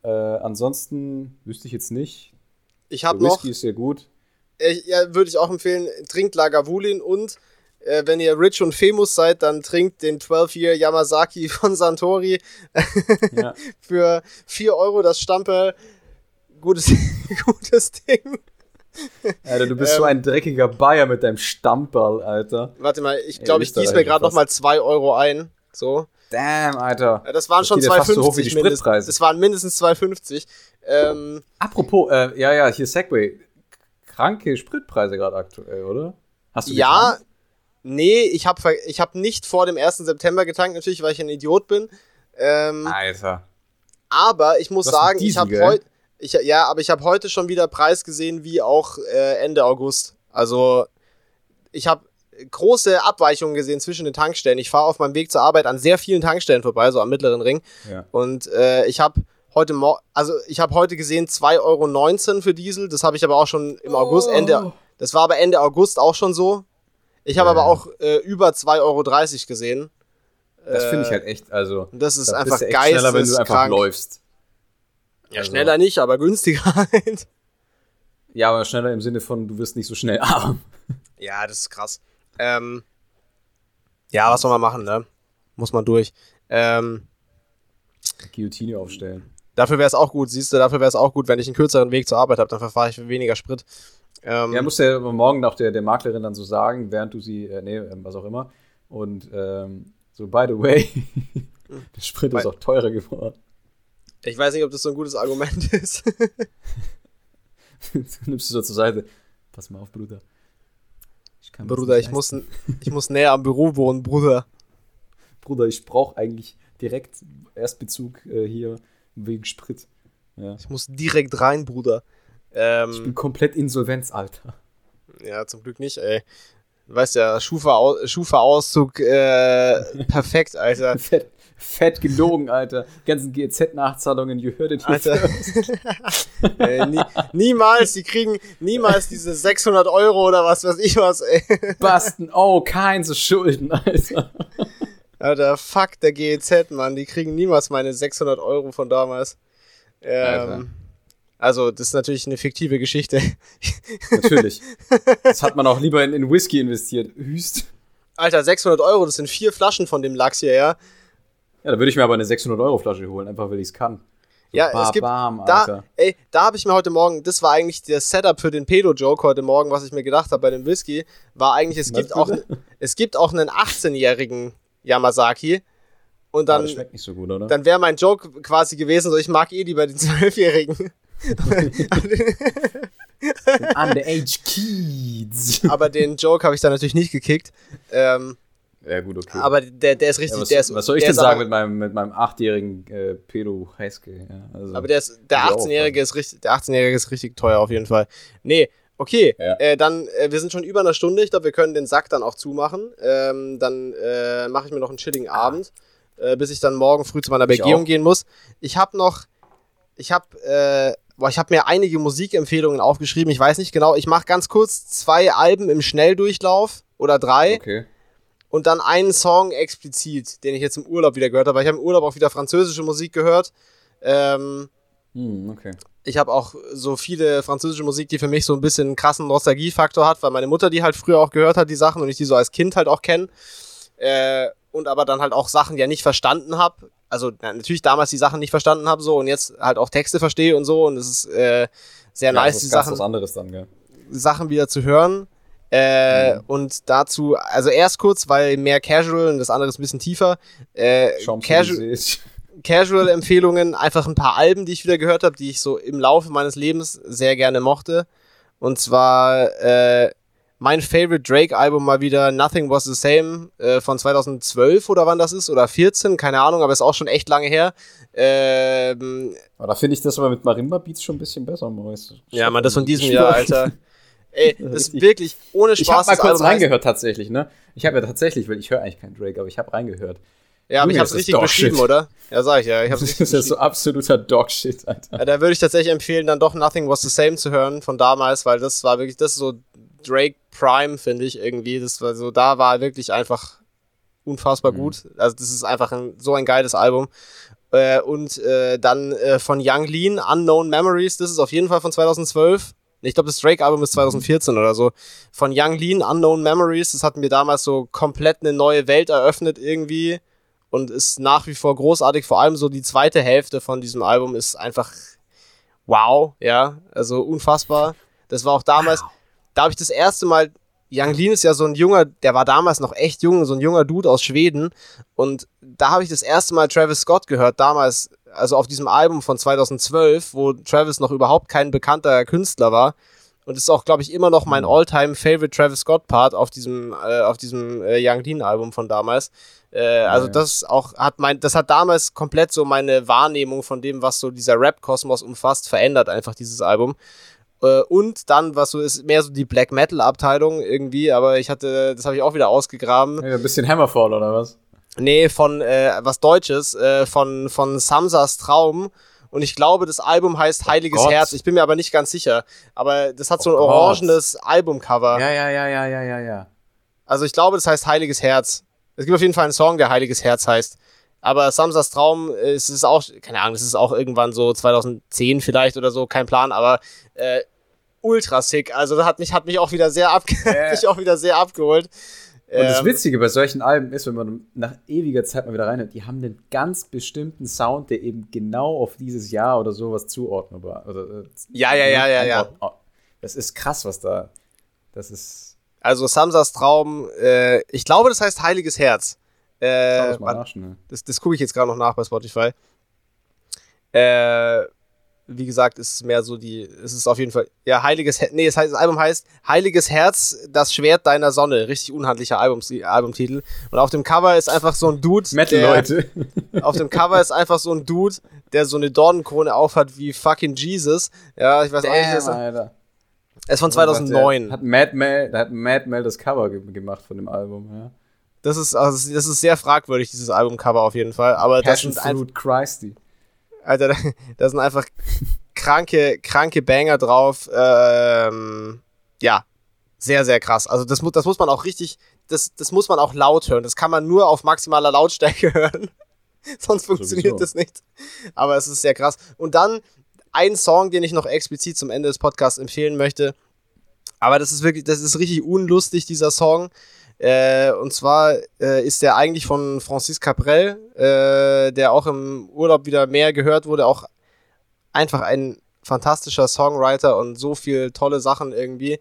Äh, ansonsten wüsste ich jetzt nicht. Ich habe noch. Whisky ist sehr gut. Äh, ja, würde ich auch empfehlen. Trinkt Lagavulin und äh, wenn ihr rich und famous seid, dann trinkt den 12-Year Yamazaki von Santori ja. für 4 Euro das Stampe. Gutes, gutes Ding. Alter, du bist ähm, so ein dreckiger Bayer mit deinem Stammball, Alter. Warte mal, ich glaube, ich gieße mir gerade nochmal 2 Euro ein. So. Damn, Alter. Ja, das waren das schon 2,50 so mindestens. Das waren mindestens 2,50. Ähm, Apropos, äh, ja, ja, hier Segway. Kranke Spritpreise gerade aktuell, oder? Hast du Ja, getankt? nee, ich habe ich hab nicht vor dem 1. September getankt, natürlich, weil ich ein Idiot bin. Ähm, Alter. Aber ich muss sagen, Diesel, ich habe heute. Ich, ja, aber ich habe heute schon wieder Preis gesehen, wie auch äh, Ende August. Also, ich habe große Abweichungen gesehen zwischen den Tankstellen. Ich fahre auf meinem Weg zur Arbeit an sehr vielen Tankstellen vorbei, so am mittleren Ring. Ja. Und äh, ich habe heute also ich habe heute gesehen 2,19 Euro für Diesel. Das habe ich aber auch schon im August, oh. Ende, das war aber Ende August auch schon so. Ich habe ja. aber auch äh, über 2,30 Euro gesehen. Das finde ich äh, halt echt, also. Das ist einfach geil. schneller, wenn du einfach läufst. Ja, also. schneller nicht, aber günstiger halt. Ja, aber schneller im Sinne von, du wirst nicht so schnell arm. Ja, das ist krass. Ähm, ja, was soll man machen, ne? Muss man durch. Ähm, Guillotine aufstellen. Dafür wäre es auch gut, siehst du, dafür wäre es auch gut, wenn ich einen kürzeren Weg zur Arbeit habe, dann verfahre ich für weniger Sprit. Ähm, ja, muss ja morgen auch der, der Maklerin dann so sagen, während du sie, äh, nee, ähm, was auch immer. Und ähm, so, by the way, der Sprit ist auch teurer geworden. Ich weiß nicht, ob das so ein gutes Argument ist. nimmst du so zur Seite. Pass mal auf, Bruder. Ich Bruder, ich muss, ich muss näher am Büro wohnen, Bruder. Bruder, ich brauche eigentlich direkt Erstbezug äh, hier wegen Sprit. Ja. Ich muss direkt rein, Bruder. Ähm, ich bin komplett Insolvenz, Alter. Ja, zum Glück nicht, ey. Du weißt ja, Schufa-Auszug äh, perfekt, Alter. Fett, gelogen, Alter. Die ganzen GZ-Nachzahlungen, you heard it Alter. ey, nie, niemals, die kriegen niemals diese 600 Euro oder was weiß ich was, ey. Basten, oh, kein so Schulden, Alter. Alter, fuck der GEZ, Mann. Die kriegen niemals meine 600 Euro von damals. Ähm, also, das ist natürlich eine fiktive Geschichte. Natürlich. Das hat man auch lieber in, in Whisky investiert. Hüst. Alter, 600 Euro, das sind vier Flaschen von dem Lachs hier, ja. Ja, da würde ich mir aber eine 600-Euro-Flasche holen, einfach weil ich es kann. So ja, bar, es gibt, bam, da, ey, da habe ich mir heute Morgen, das war eigentlich der Setup für den Pedo-Joke heute Morgen, was ich mir gedacht habe bei dem Whisky, war eigentlich, es gibt auch, es gibt auch einen 18-jährigen Yamazaki. Und dann, schmeckt nicht so gut, oder? Dann wäre mein Joke quasi gewesen, so ich mag eh lieber den 12-jährigen. Underage Kids. Aber den Joke habe ich dann natürlich nicht gekickt. Ähm, Ja, gut, okay. Aber der, der ist richtig. Ja, was, der ist, was soll ich denn sagen mit meinem, mit meinem achtjährigen äh, Pedo Heiske? Ja, also, aber der, ist, der 18-Jährige ist richtig, der 18-Jährige ist richtig teuer auf jeden Fall. Nee, okay. Ja. Äh, dann, äh, wir sind schon über einer Stunde. Ich glaube, wir können den Sack dann auch zumachen. Ähm, dann äh, mache ich mir noch einen chilligen Abend, äh, bis ich dann morgen früh zu meiner Begehung gehen muss. Ich habe noch, ich habe, äh, ich habe mir einige Musikempfehlungen aufgeschrieben. Ich weiß nicht genau. Ich mache ganz kurz zwei Alben im Schnelldurchlauf oder drei. Okay und dann einen Song explizit, den ich jetzt im Urlaub wieder gehört habe. Weil ich habe im Urlaub auch wieder französische Musik gehört. Ähm, hm, okay. Ich habe auch so viele französische Musik, die für mich so ein bisschen einen krassen Nostalgiefaktor hat, weil meine Mutter die halt früher auch gehört hat, die Sachen, und ich die so als Kind halt auch kenne. Äh, und aber dann halt auch Sachen ja nicht verstanden habe. Also na, natürlich damals die Sachen nicht verstanden habe so und jetzt halt auch Texte verstehe und so und es ist äh, sehr ja, nice, die Sachen, anderes dann, gell? Sachen wieder zu hören. Äh, mhm. Und dazu, also erst kurz, weil mehr Casual und das andere ist ein bisschen tiefer. Äh, Casual, Casual-Empfehlungen, einfach ein paar Alben, die ich wieder gehört habe, die ich so im Laufe meines Lebens sehr gerne mochte. Und zwar äh, mein Favorite Drake-Album mal wieder Nothing Was the Same äh, von 2012 oder wann das ist oder 14, keine Ahnung, aber ist auch schon echt lange her. Ähm, aber da finde ich das aber mit Marimba Beats schon ein bisschen besser, Maurice. Ja, man, das von diesem Jahr, Alter. Ey, das ist wirklich ohne Spaß. Ich habe mal kurz reingehört tatsächlich, ne? Ich habe ja tatsächlich, weil ich höre eigentlich keinen Drake, aber ich habe reingehört. Ja, aber ich hab's richtig beschrieben, oder? Ja, sag ich ja. Ich hab's das ist ja so absoluter Dogshit, Alter. Ja, da würde ich tatsächlich empfehlen, dann doch Nothing Was the Same zu hören von damals, weil das war wirklich, das ist so Drake Prime, finde ich irgendwie. Das war so, da war wirklich einfach unfassbar mhm. gut. Also, das ist einfach ein, so ein geiles Album. Äh, und äh, dann äh, von Young Lean, Unknown Memories, das ist auf jeden Fall von 2012. Ich glaube, das Drake-Album ist 2014 oder so. Von Young Lean, Unknown Memories. Das hat mir damals so komplett eine neue Welt eröffnet irgendwie. Und ist nach wie vor großartig. Vor allem so die zweite Hälfte von diesem Album ist einfach wow, ja. Also unfassbar. Das war auch damals, wow. da habe ich das erste Mal Young Lean ist ja so ein junger, der war damals noch echt jung, so ein junger Dude aus Schweden. Und da habe ich das erste Mal Travis Scott gehört, damals also auf diesem Album von 2012, wo Travis noch überhaupt kein bekannter Künstler war. Und ist auch, glaube ich, immer noch mein mhm. all-time favorite Travis Scott Part auf diesem, äh, auf diesem äh, Young Dean Album von damals. Äh, also ja. das auch hat mein, das hat damals komplett so meine Wahrnehmung von dem, was so dieser Rap-Kosmos umfasst, verändert einfach dieses Album. Äh, und dann, was so ist, mehr so die Black Metal Abteilung irgendwie, aber ich hatte, das habe ich auch wieder ausgegraben. Ja, ein bisschen Hammerfall oder was? Nee, von äh, was Deutsches, äh, von, von Samsas Traum. Und ich glaube, das Album heißt Heiliges oh Herz. Ich bin mir aber nicht ganz sicher. Aber das hat oh so ein Gott. orangenes Albumcover. Ja, ja, ja, ja, ja, ja, ja. Also ich glaube, das heißt Heiliges Herz. Es gibt auf jeden Fall einen Song, der Heiliges Herz heißt. Aber Samsas Traum ist, ist auch, keine Ahnung, das ist auch irgendwann so 2010 vielleicht oder so, kein Plan, aber äh, ultra sick. Also das hat mich, hat mich auch wieder sehr, abge yeah. mich auch wieder sehr abgeholt. Und das ähm, Witzige bei solchen Alben ist, wenn man nach ewiger Zeit mal wieder reinhört, die haben einen ganz bestimmten Sound, der eben genau auf dieses Jahr oder sowas zuordnenbar. Oder, äh, ja, ja, ja, ja, ja. Das ist krass, was da. Das ist. Also Samsas Traum, äh, ich glaube, das heißt Heiliges Herz. Äh, das, das, das gucke ich jetzt gerade noch nach bei Spotify. Äh, wie gesagt, ist es mehr so die, es ist auf jeden Fall, ja, Heiliges, nee, das, heißt, das Album heißt Heiliges Herz, das Schwert deiner Sonne. Richtig unhandlicher Albums, Albumtitel. Und auf dem Cover ist einfach so ein Dude. Metal, der, Leute. Auf dem Cover ist einfach so ein Dude, der so eine Dornenkrone aufhat wie fucking Jesus. Ja, ich weiß Damn, auch nicht, ist er ist von 2009. Oh hat Mad Mel, hat Mad Mel das Cover gemacht von dem Album, ja. Das ist, also, das ist sehr fragwürdig, dieses Albumcover auf jeden Fall. Aber Passion das sind Fruit Christy. Alter, da, da sind einfach kranke, kranke Banger drauf. Ähm, ja, sehr, sehr krass. Also das, das muss man auch richtig, das, das muss man auch laut hören. Das kann man nur auf maximaler Lautstärke hören. Sonst funktioniert Sowieso. das nicht. Aber es ist sehr krass. Und dann ein Song, den ich noch explizit zum Ende des Podcasts empfehlen möchte. Aber das ist wirklich, das ist richtig unlustig, dieser Song. Äh, und zwar äh, ist der eigentlich von Francis Caprel, äh, der auch im Urlaub wieder mehr gehört wurde, auch einfach ein fantastischer Songwriter und so viel tolle Sachen irgendwie.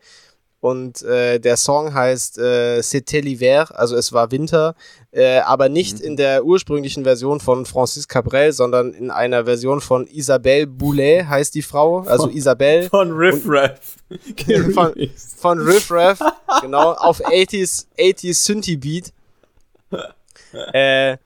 Und äh, der Song heißt äh, C'était l'hiver, also es war Winter, äh, aber nicht mhm. in der ursprünglichen Version von Francis Cabrel, sondern in einer Version von Isabelle Boulet heißt die Frau, also von, Isabelle. Von Riff Raff. von, von Riff Raff, genau, auf 80s, 80s Synthie Beat. äh,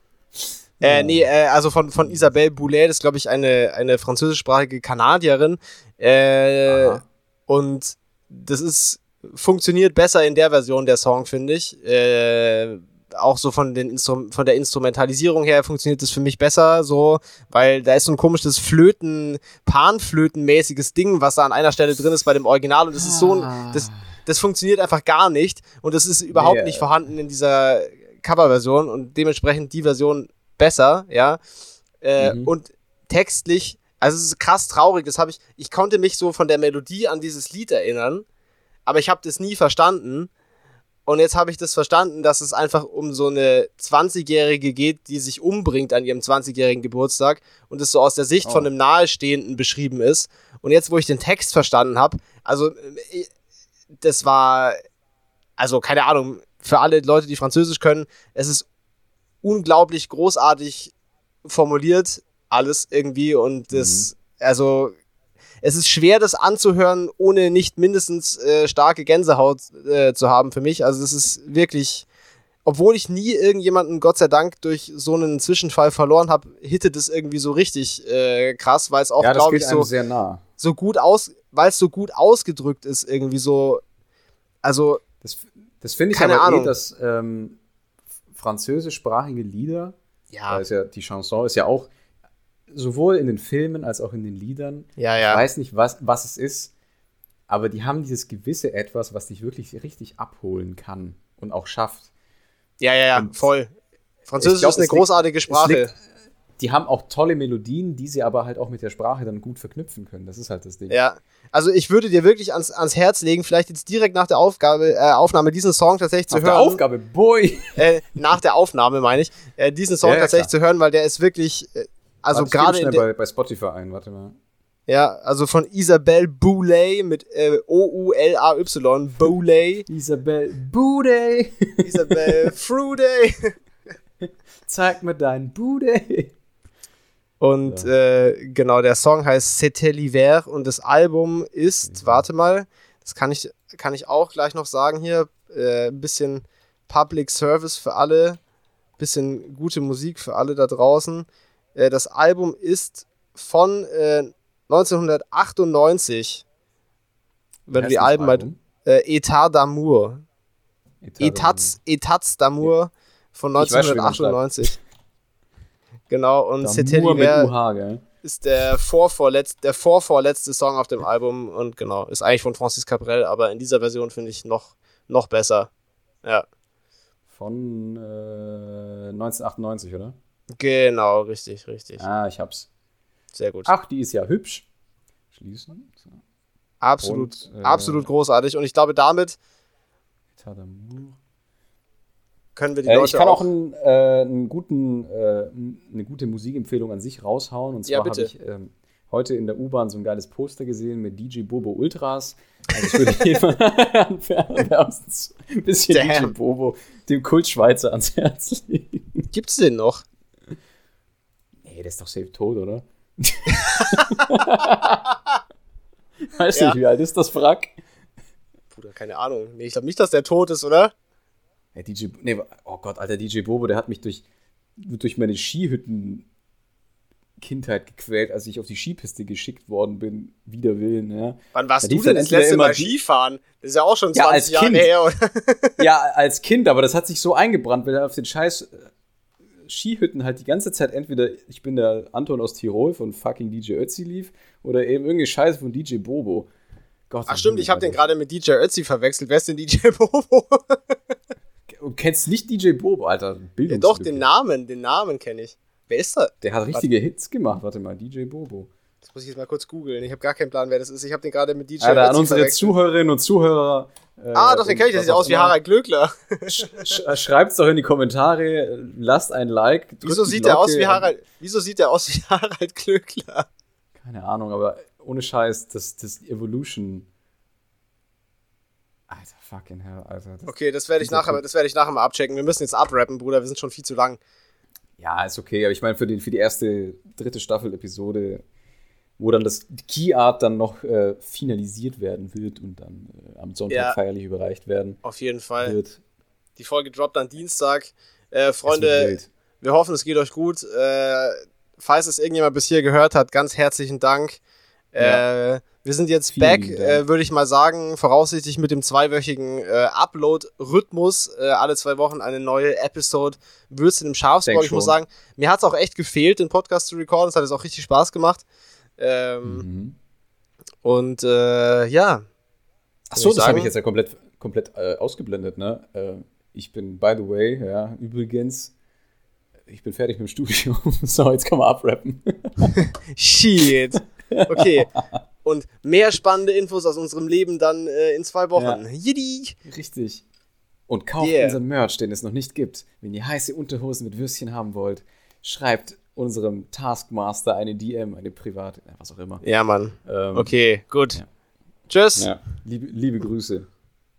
äh, nee, äh, also von, von Isabelle Boulet, das ist, glaube ich, eine, eine französischsprachige Kanadierin. Äh, und das ist, funktioniert besser in der Version der Song, finde ich. Äh, auch so von, den Instru von der Instrumentalisierung her funktioniert das für mich besser, so, weil da ist so ein komisches Flöten, Panflöten-mäßiges Ding, was da an einer Stelle drin ist bei dem Original und das ist so ein, das, das funktioniert einfach gar nicht und das ist überhaupt yeah. nicht vorhanden in dieser Coverversion und dementsprechend die Version besser, ja. Äh, mhm. Und textlich, also es ist krass traurig, das habe ich, ich konnte mich so von der Melodie an dieses Lied erinnern, aber ich habe das nie verstanden. Und jetzt habe ich das verstanden, dass es einfach um so eine 20-Jährige geht, die sich umbringt an ihrem 20-jährigen Geburtstag und es so aus der Sicht oh. von einem Nahestehenden beschrieben ist. Und jetzt, wo ich den Text verstanden habe, also äh, das war, also keine Ahnung, für alle Leute, die Französisch können, es ist unglaublich großartig formuliert, alles irgendwie. Und das, mhm. also, es ist schwer, das anzuhören, ohne nicht mindestens äh, starke Gänsehaut äh, zu haben für mich. Also, es ist wirklich, obwohl ich nie irgendjemanden, Gott sei Dank, durch so einen Zwischenfall verloren habe, hittet es irgendwie so richtig äh, krass, weil es auch, ja, glaube ich, so, nah. so gut aus, weil es so gut ausgedrückt ist, irgendwie so. Also. Das, das finde ich keine aber eh, Ahnung. Eh, dass ähm, französischsprachige Lieder, ja. Ist ja, die Chanson ist ja auch sowohl in den Filmen als auch in den Liedern. Ja, ja. Ich weiß nicht, was, was es ist, aber die haben dieses gewisse Etwas, was dich wirklich richtig abholen kann und auch schafft. Ja, ja, ja, und voll. Französisch glaub, ist eine großartige Sprache. Liegt, die haben auch tolle Melodien, die sie aber halt auch mit der Sprache dann gut verknüpfen können. Das ist halt das Ding. Ja, also ich würde dir wirklich ans, ans Herz legen, vielleicht jetzt direkt nach der Aufgabe, äh, Aufnahme diesen Song tatsächlich zu nach hören. Nach der Aufgabe, boy! Äh, nach der Aufnahme meine ich, äh, diesen Song ja, ja, tatsächlich klar. zu hören, weil der ist wirklich, also gerade schnell bei, bei Spotify ein, warte mal. Ja, also von Isabelle Boulay mit äh, O-U-L-A-Y, Boulay. Isabelle Boulay. Isabelle Fruday. Zeig mir deinen Booty. Und ja. äh, genau, der Song heißt C'était l'hiver und das Album ist, mhm. warte mal, das kann ich, kann ich auch gleich noch sagen hier, äh, ein bisschen Public Service für alle, bisschen gute Musik für alle da draußen. Äh, das Album ist von 1998, äh, wenn du die Alben mal, äh, Etat d'amour. Etats, Etats d'amour von 1998. Genau, und C'était l'hiver ist der vorvorletzte, der vorvorletzte Song auf dem Album und genau, ist eigentlich von Francis Cabrel, aber in dieser Version finde ich noch, noch besser. Ja. Von äh, 1998, oder? Genau, richtig, richtig. Ah, ich hab's. Sehr gut. Ach, die ist ja hübsch. Schließen. So. Absolut, und, äh, absolut großartig. Und ich glaube, damit können wir die äh, Leute Ich kann auch, auch einen, äh, einen guten, äh, eine gute Musikempfehlung an sich raushauen. Und zwar ja, habe ich ähm, heute in der U-Bahn so ein geiles Poster gesehen mit DJ Bobo Ultras. Also ich würde jeden ein bisschen Damn. DJ Bobo, dem Kultschweizer, ans Herz legen. Gibt's den noch? Nee, der ist doch safe tot, oder? Weiß ja. nicht, wie alt ist das Wrack? Bruder, keine Ahnung. Nee, ich glaube nicht, dass der tot ist, oder? Ja, DJ, nee, oh Gott, alter DJ Bobo, der hat mich durch, durch meine Skihütten Kindheit gequält, als ich auf die Skipiste geschickt worden bin, wider Willen. Ja. Wann warst du denn das letzte Mal Skifahren? Das ist ja auch schon 20 ja, Jahre kind. her. Oder? ja, als Kind, aber das hat sich so eingebrannt, weil er auf den scheiß Skihütten halt die ganze Zeit entweder ich bin der Anton aus Tirol von fucking DJ Ötzi lief oder eben irgendwie Scheiße von DJ Bobo. Gott, Ach stimmt, ich habe den gerade mit DJ Ötzi verwechselt. Wer ist denn DJ Bobo? Du kennst nicht DJ Bobo, Alter. Ja, doch, den Namen, den Namen kenne ich. Wer ist das? Der hat richtige Warte. Hits gemacht. Warte mal, DJ Bobo. Das muss ich jetzt mal kurz googeln. Ich habe gar keinen Plan, wer das ist. Ich habe den gerade mit DJ Alter, an unsere Zuhörerinnen und Zuhörer. Äh, ah, doch, den kenne ich. Der sieht aus wie Harald Glöckler. Sch Schreibt's doch in die Kommentare. Lasst ein Like. Wieso sieht der aus wie Harald? Wieso sieht der aus wie Harald Glöckler? Keine Ahnung, aber ohne Scheiß, das, das Evolution Alter, fucking hell, Alter. Das okay, das werde ich, nachher, das werd ich nachher mal abchecken. Wir müssen jetzt abrappen, Bruder. Wir sind schon viel zu lang. Ja, ist okay. Aber ich meine, für, für die erste, dritte Staffel-Episode, wo dann das Key Art dann noch äh, finalisiert werden wird und dann äh, am Sonntag ja, feierlich überreicht werden. Auf jeden Fall. Wird. Die Folge droppt dann Dienstag. Äh, Freunde, wir hoffen, es geht euch gut. Äh, falls es irgendjemand bis hier gehört hat, ganz herzlichen Dank. Ja. Äh, wir sind jetzt Vielen back, äh, würde ich mal sagen, voraussichtlich mit dem zweiwöchigen Upload-Rhythmus. Alle zwei Wochen eine neue Episode. Würzt in dem Schafsbau. Ich muss sagen, mir hat es auch echt gefehlt, den Podcast zu recorden. Es hat jetzt auch richtig Spaß gemacht. Ähm, mhm. Und äh, ja. Achso, das habe ich jetzt ja komplett, komplett äh, ausgeblendet, ne? Äh, ich bin, by the way, ja, übrigens, ich bin fertig mit dem Studium. so, jetzt kann man abrappen. Shit. Okay. Und mehr spannende Infos aus unserem Leben dann äh, in zwei Wochen. Ja. Jiddi. Richtig. Und kauft yeah. unseren Merch, den es noch nicht gibt. Wenn ihr heiße Unterhosen mit Würstchen haben wollt, schreibt unserem Taskmaster eine DM, eine private, was auch immer. Ja, Mann. Ähm, okay, gut. Ja. Tschüss. Ja. Liebe, liebe Grüße.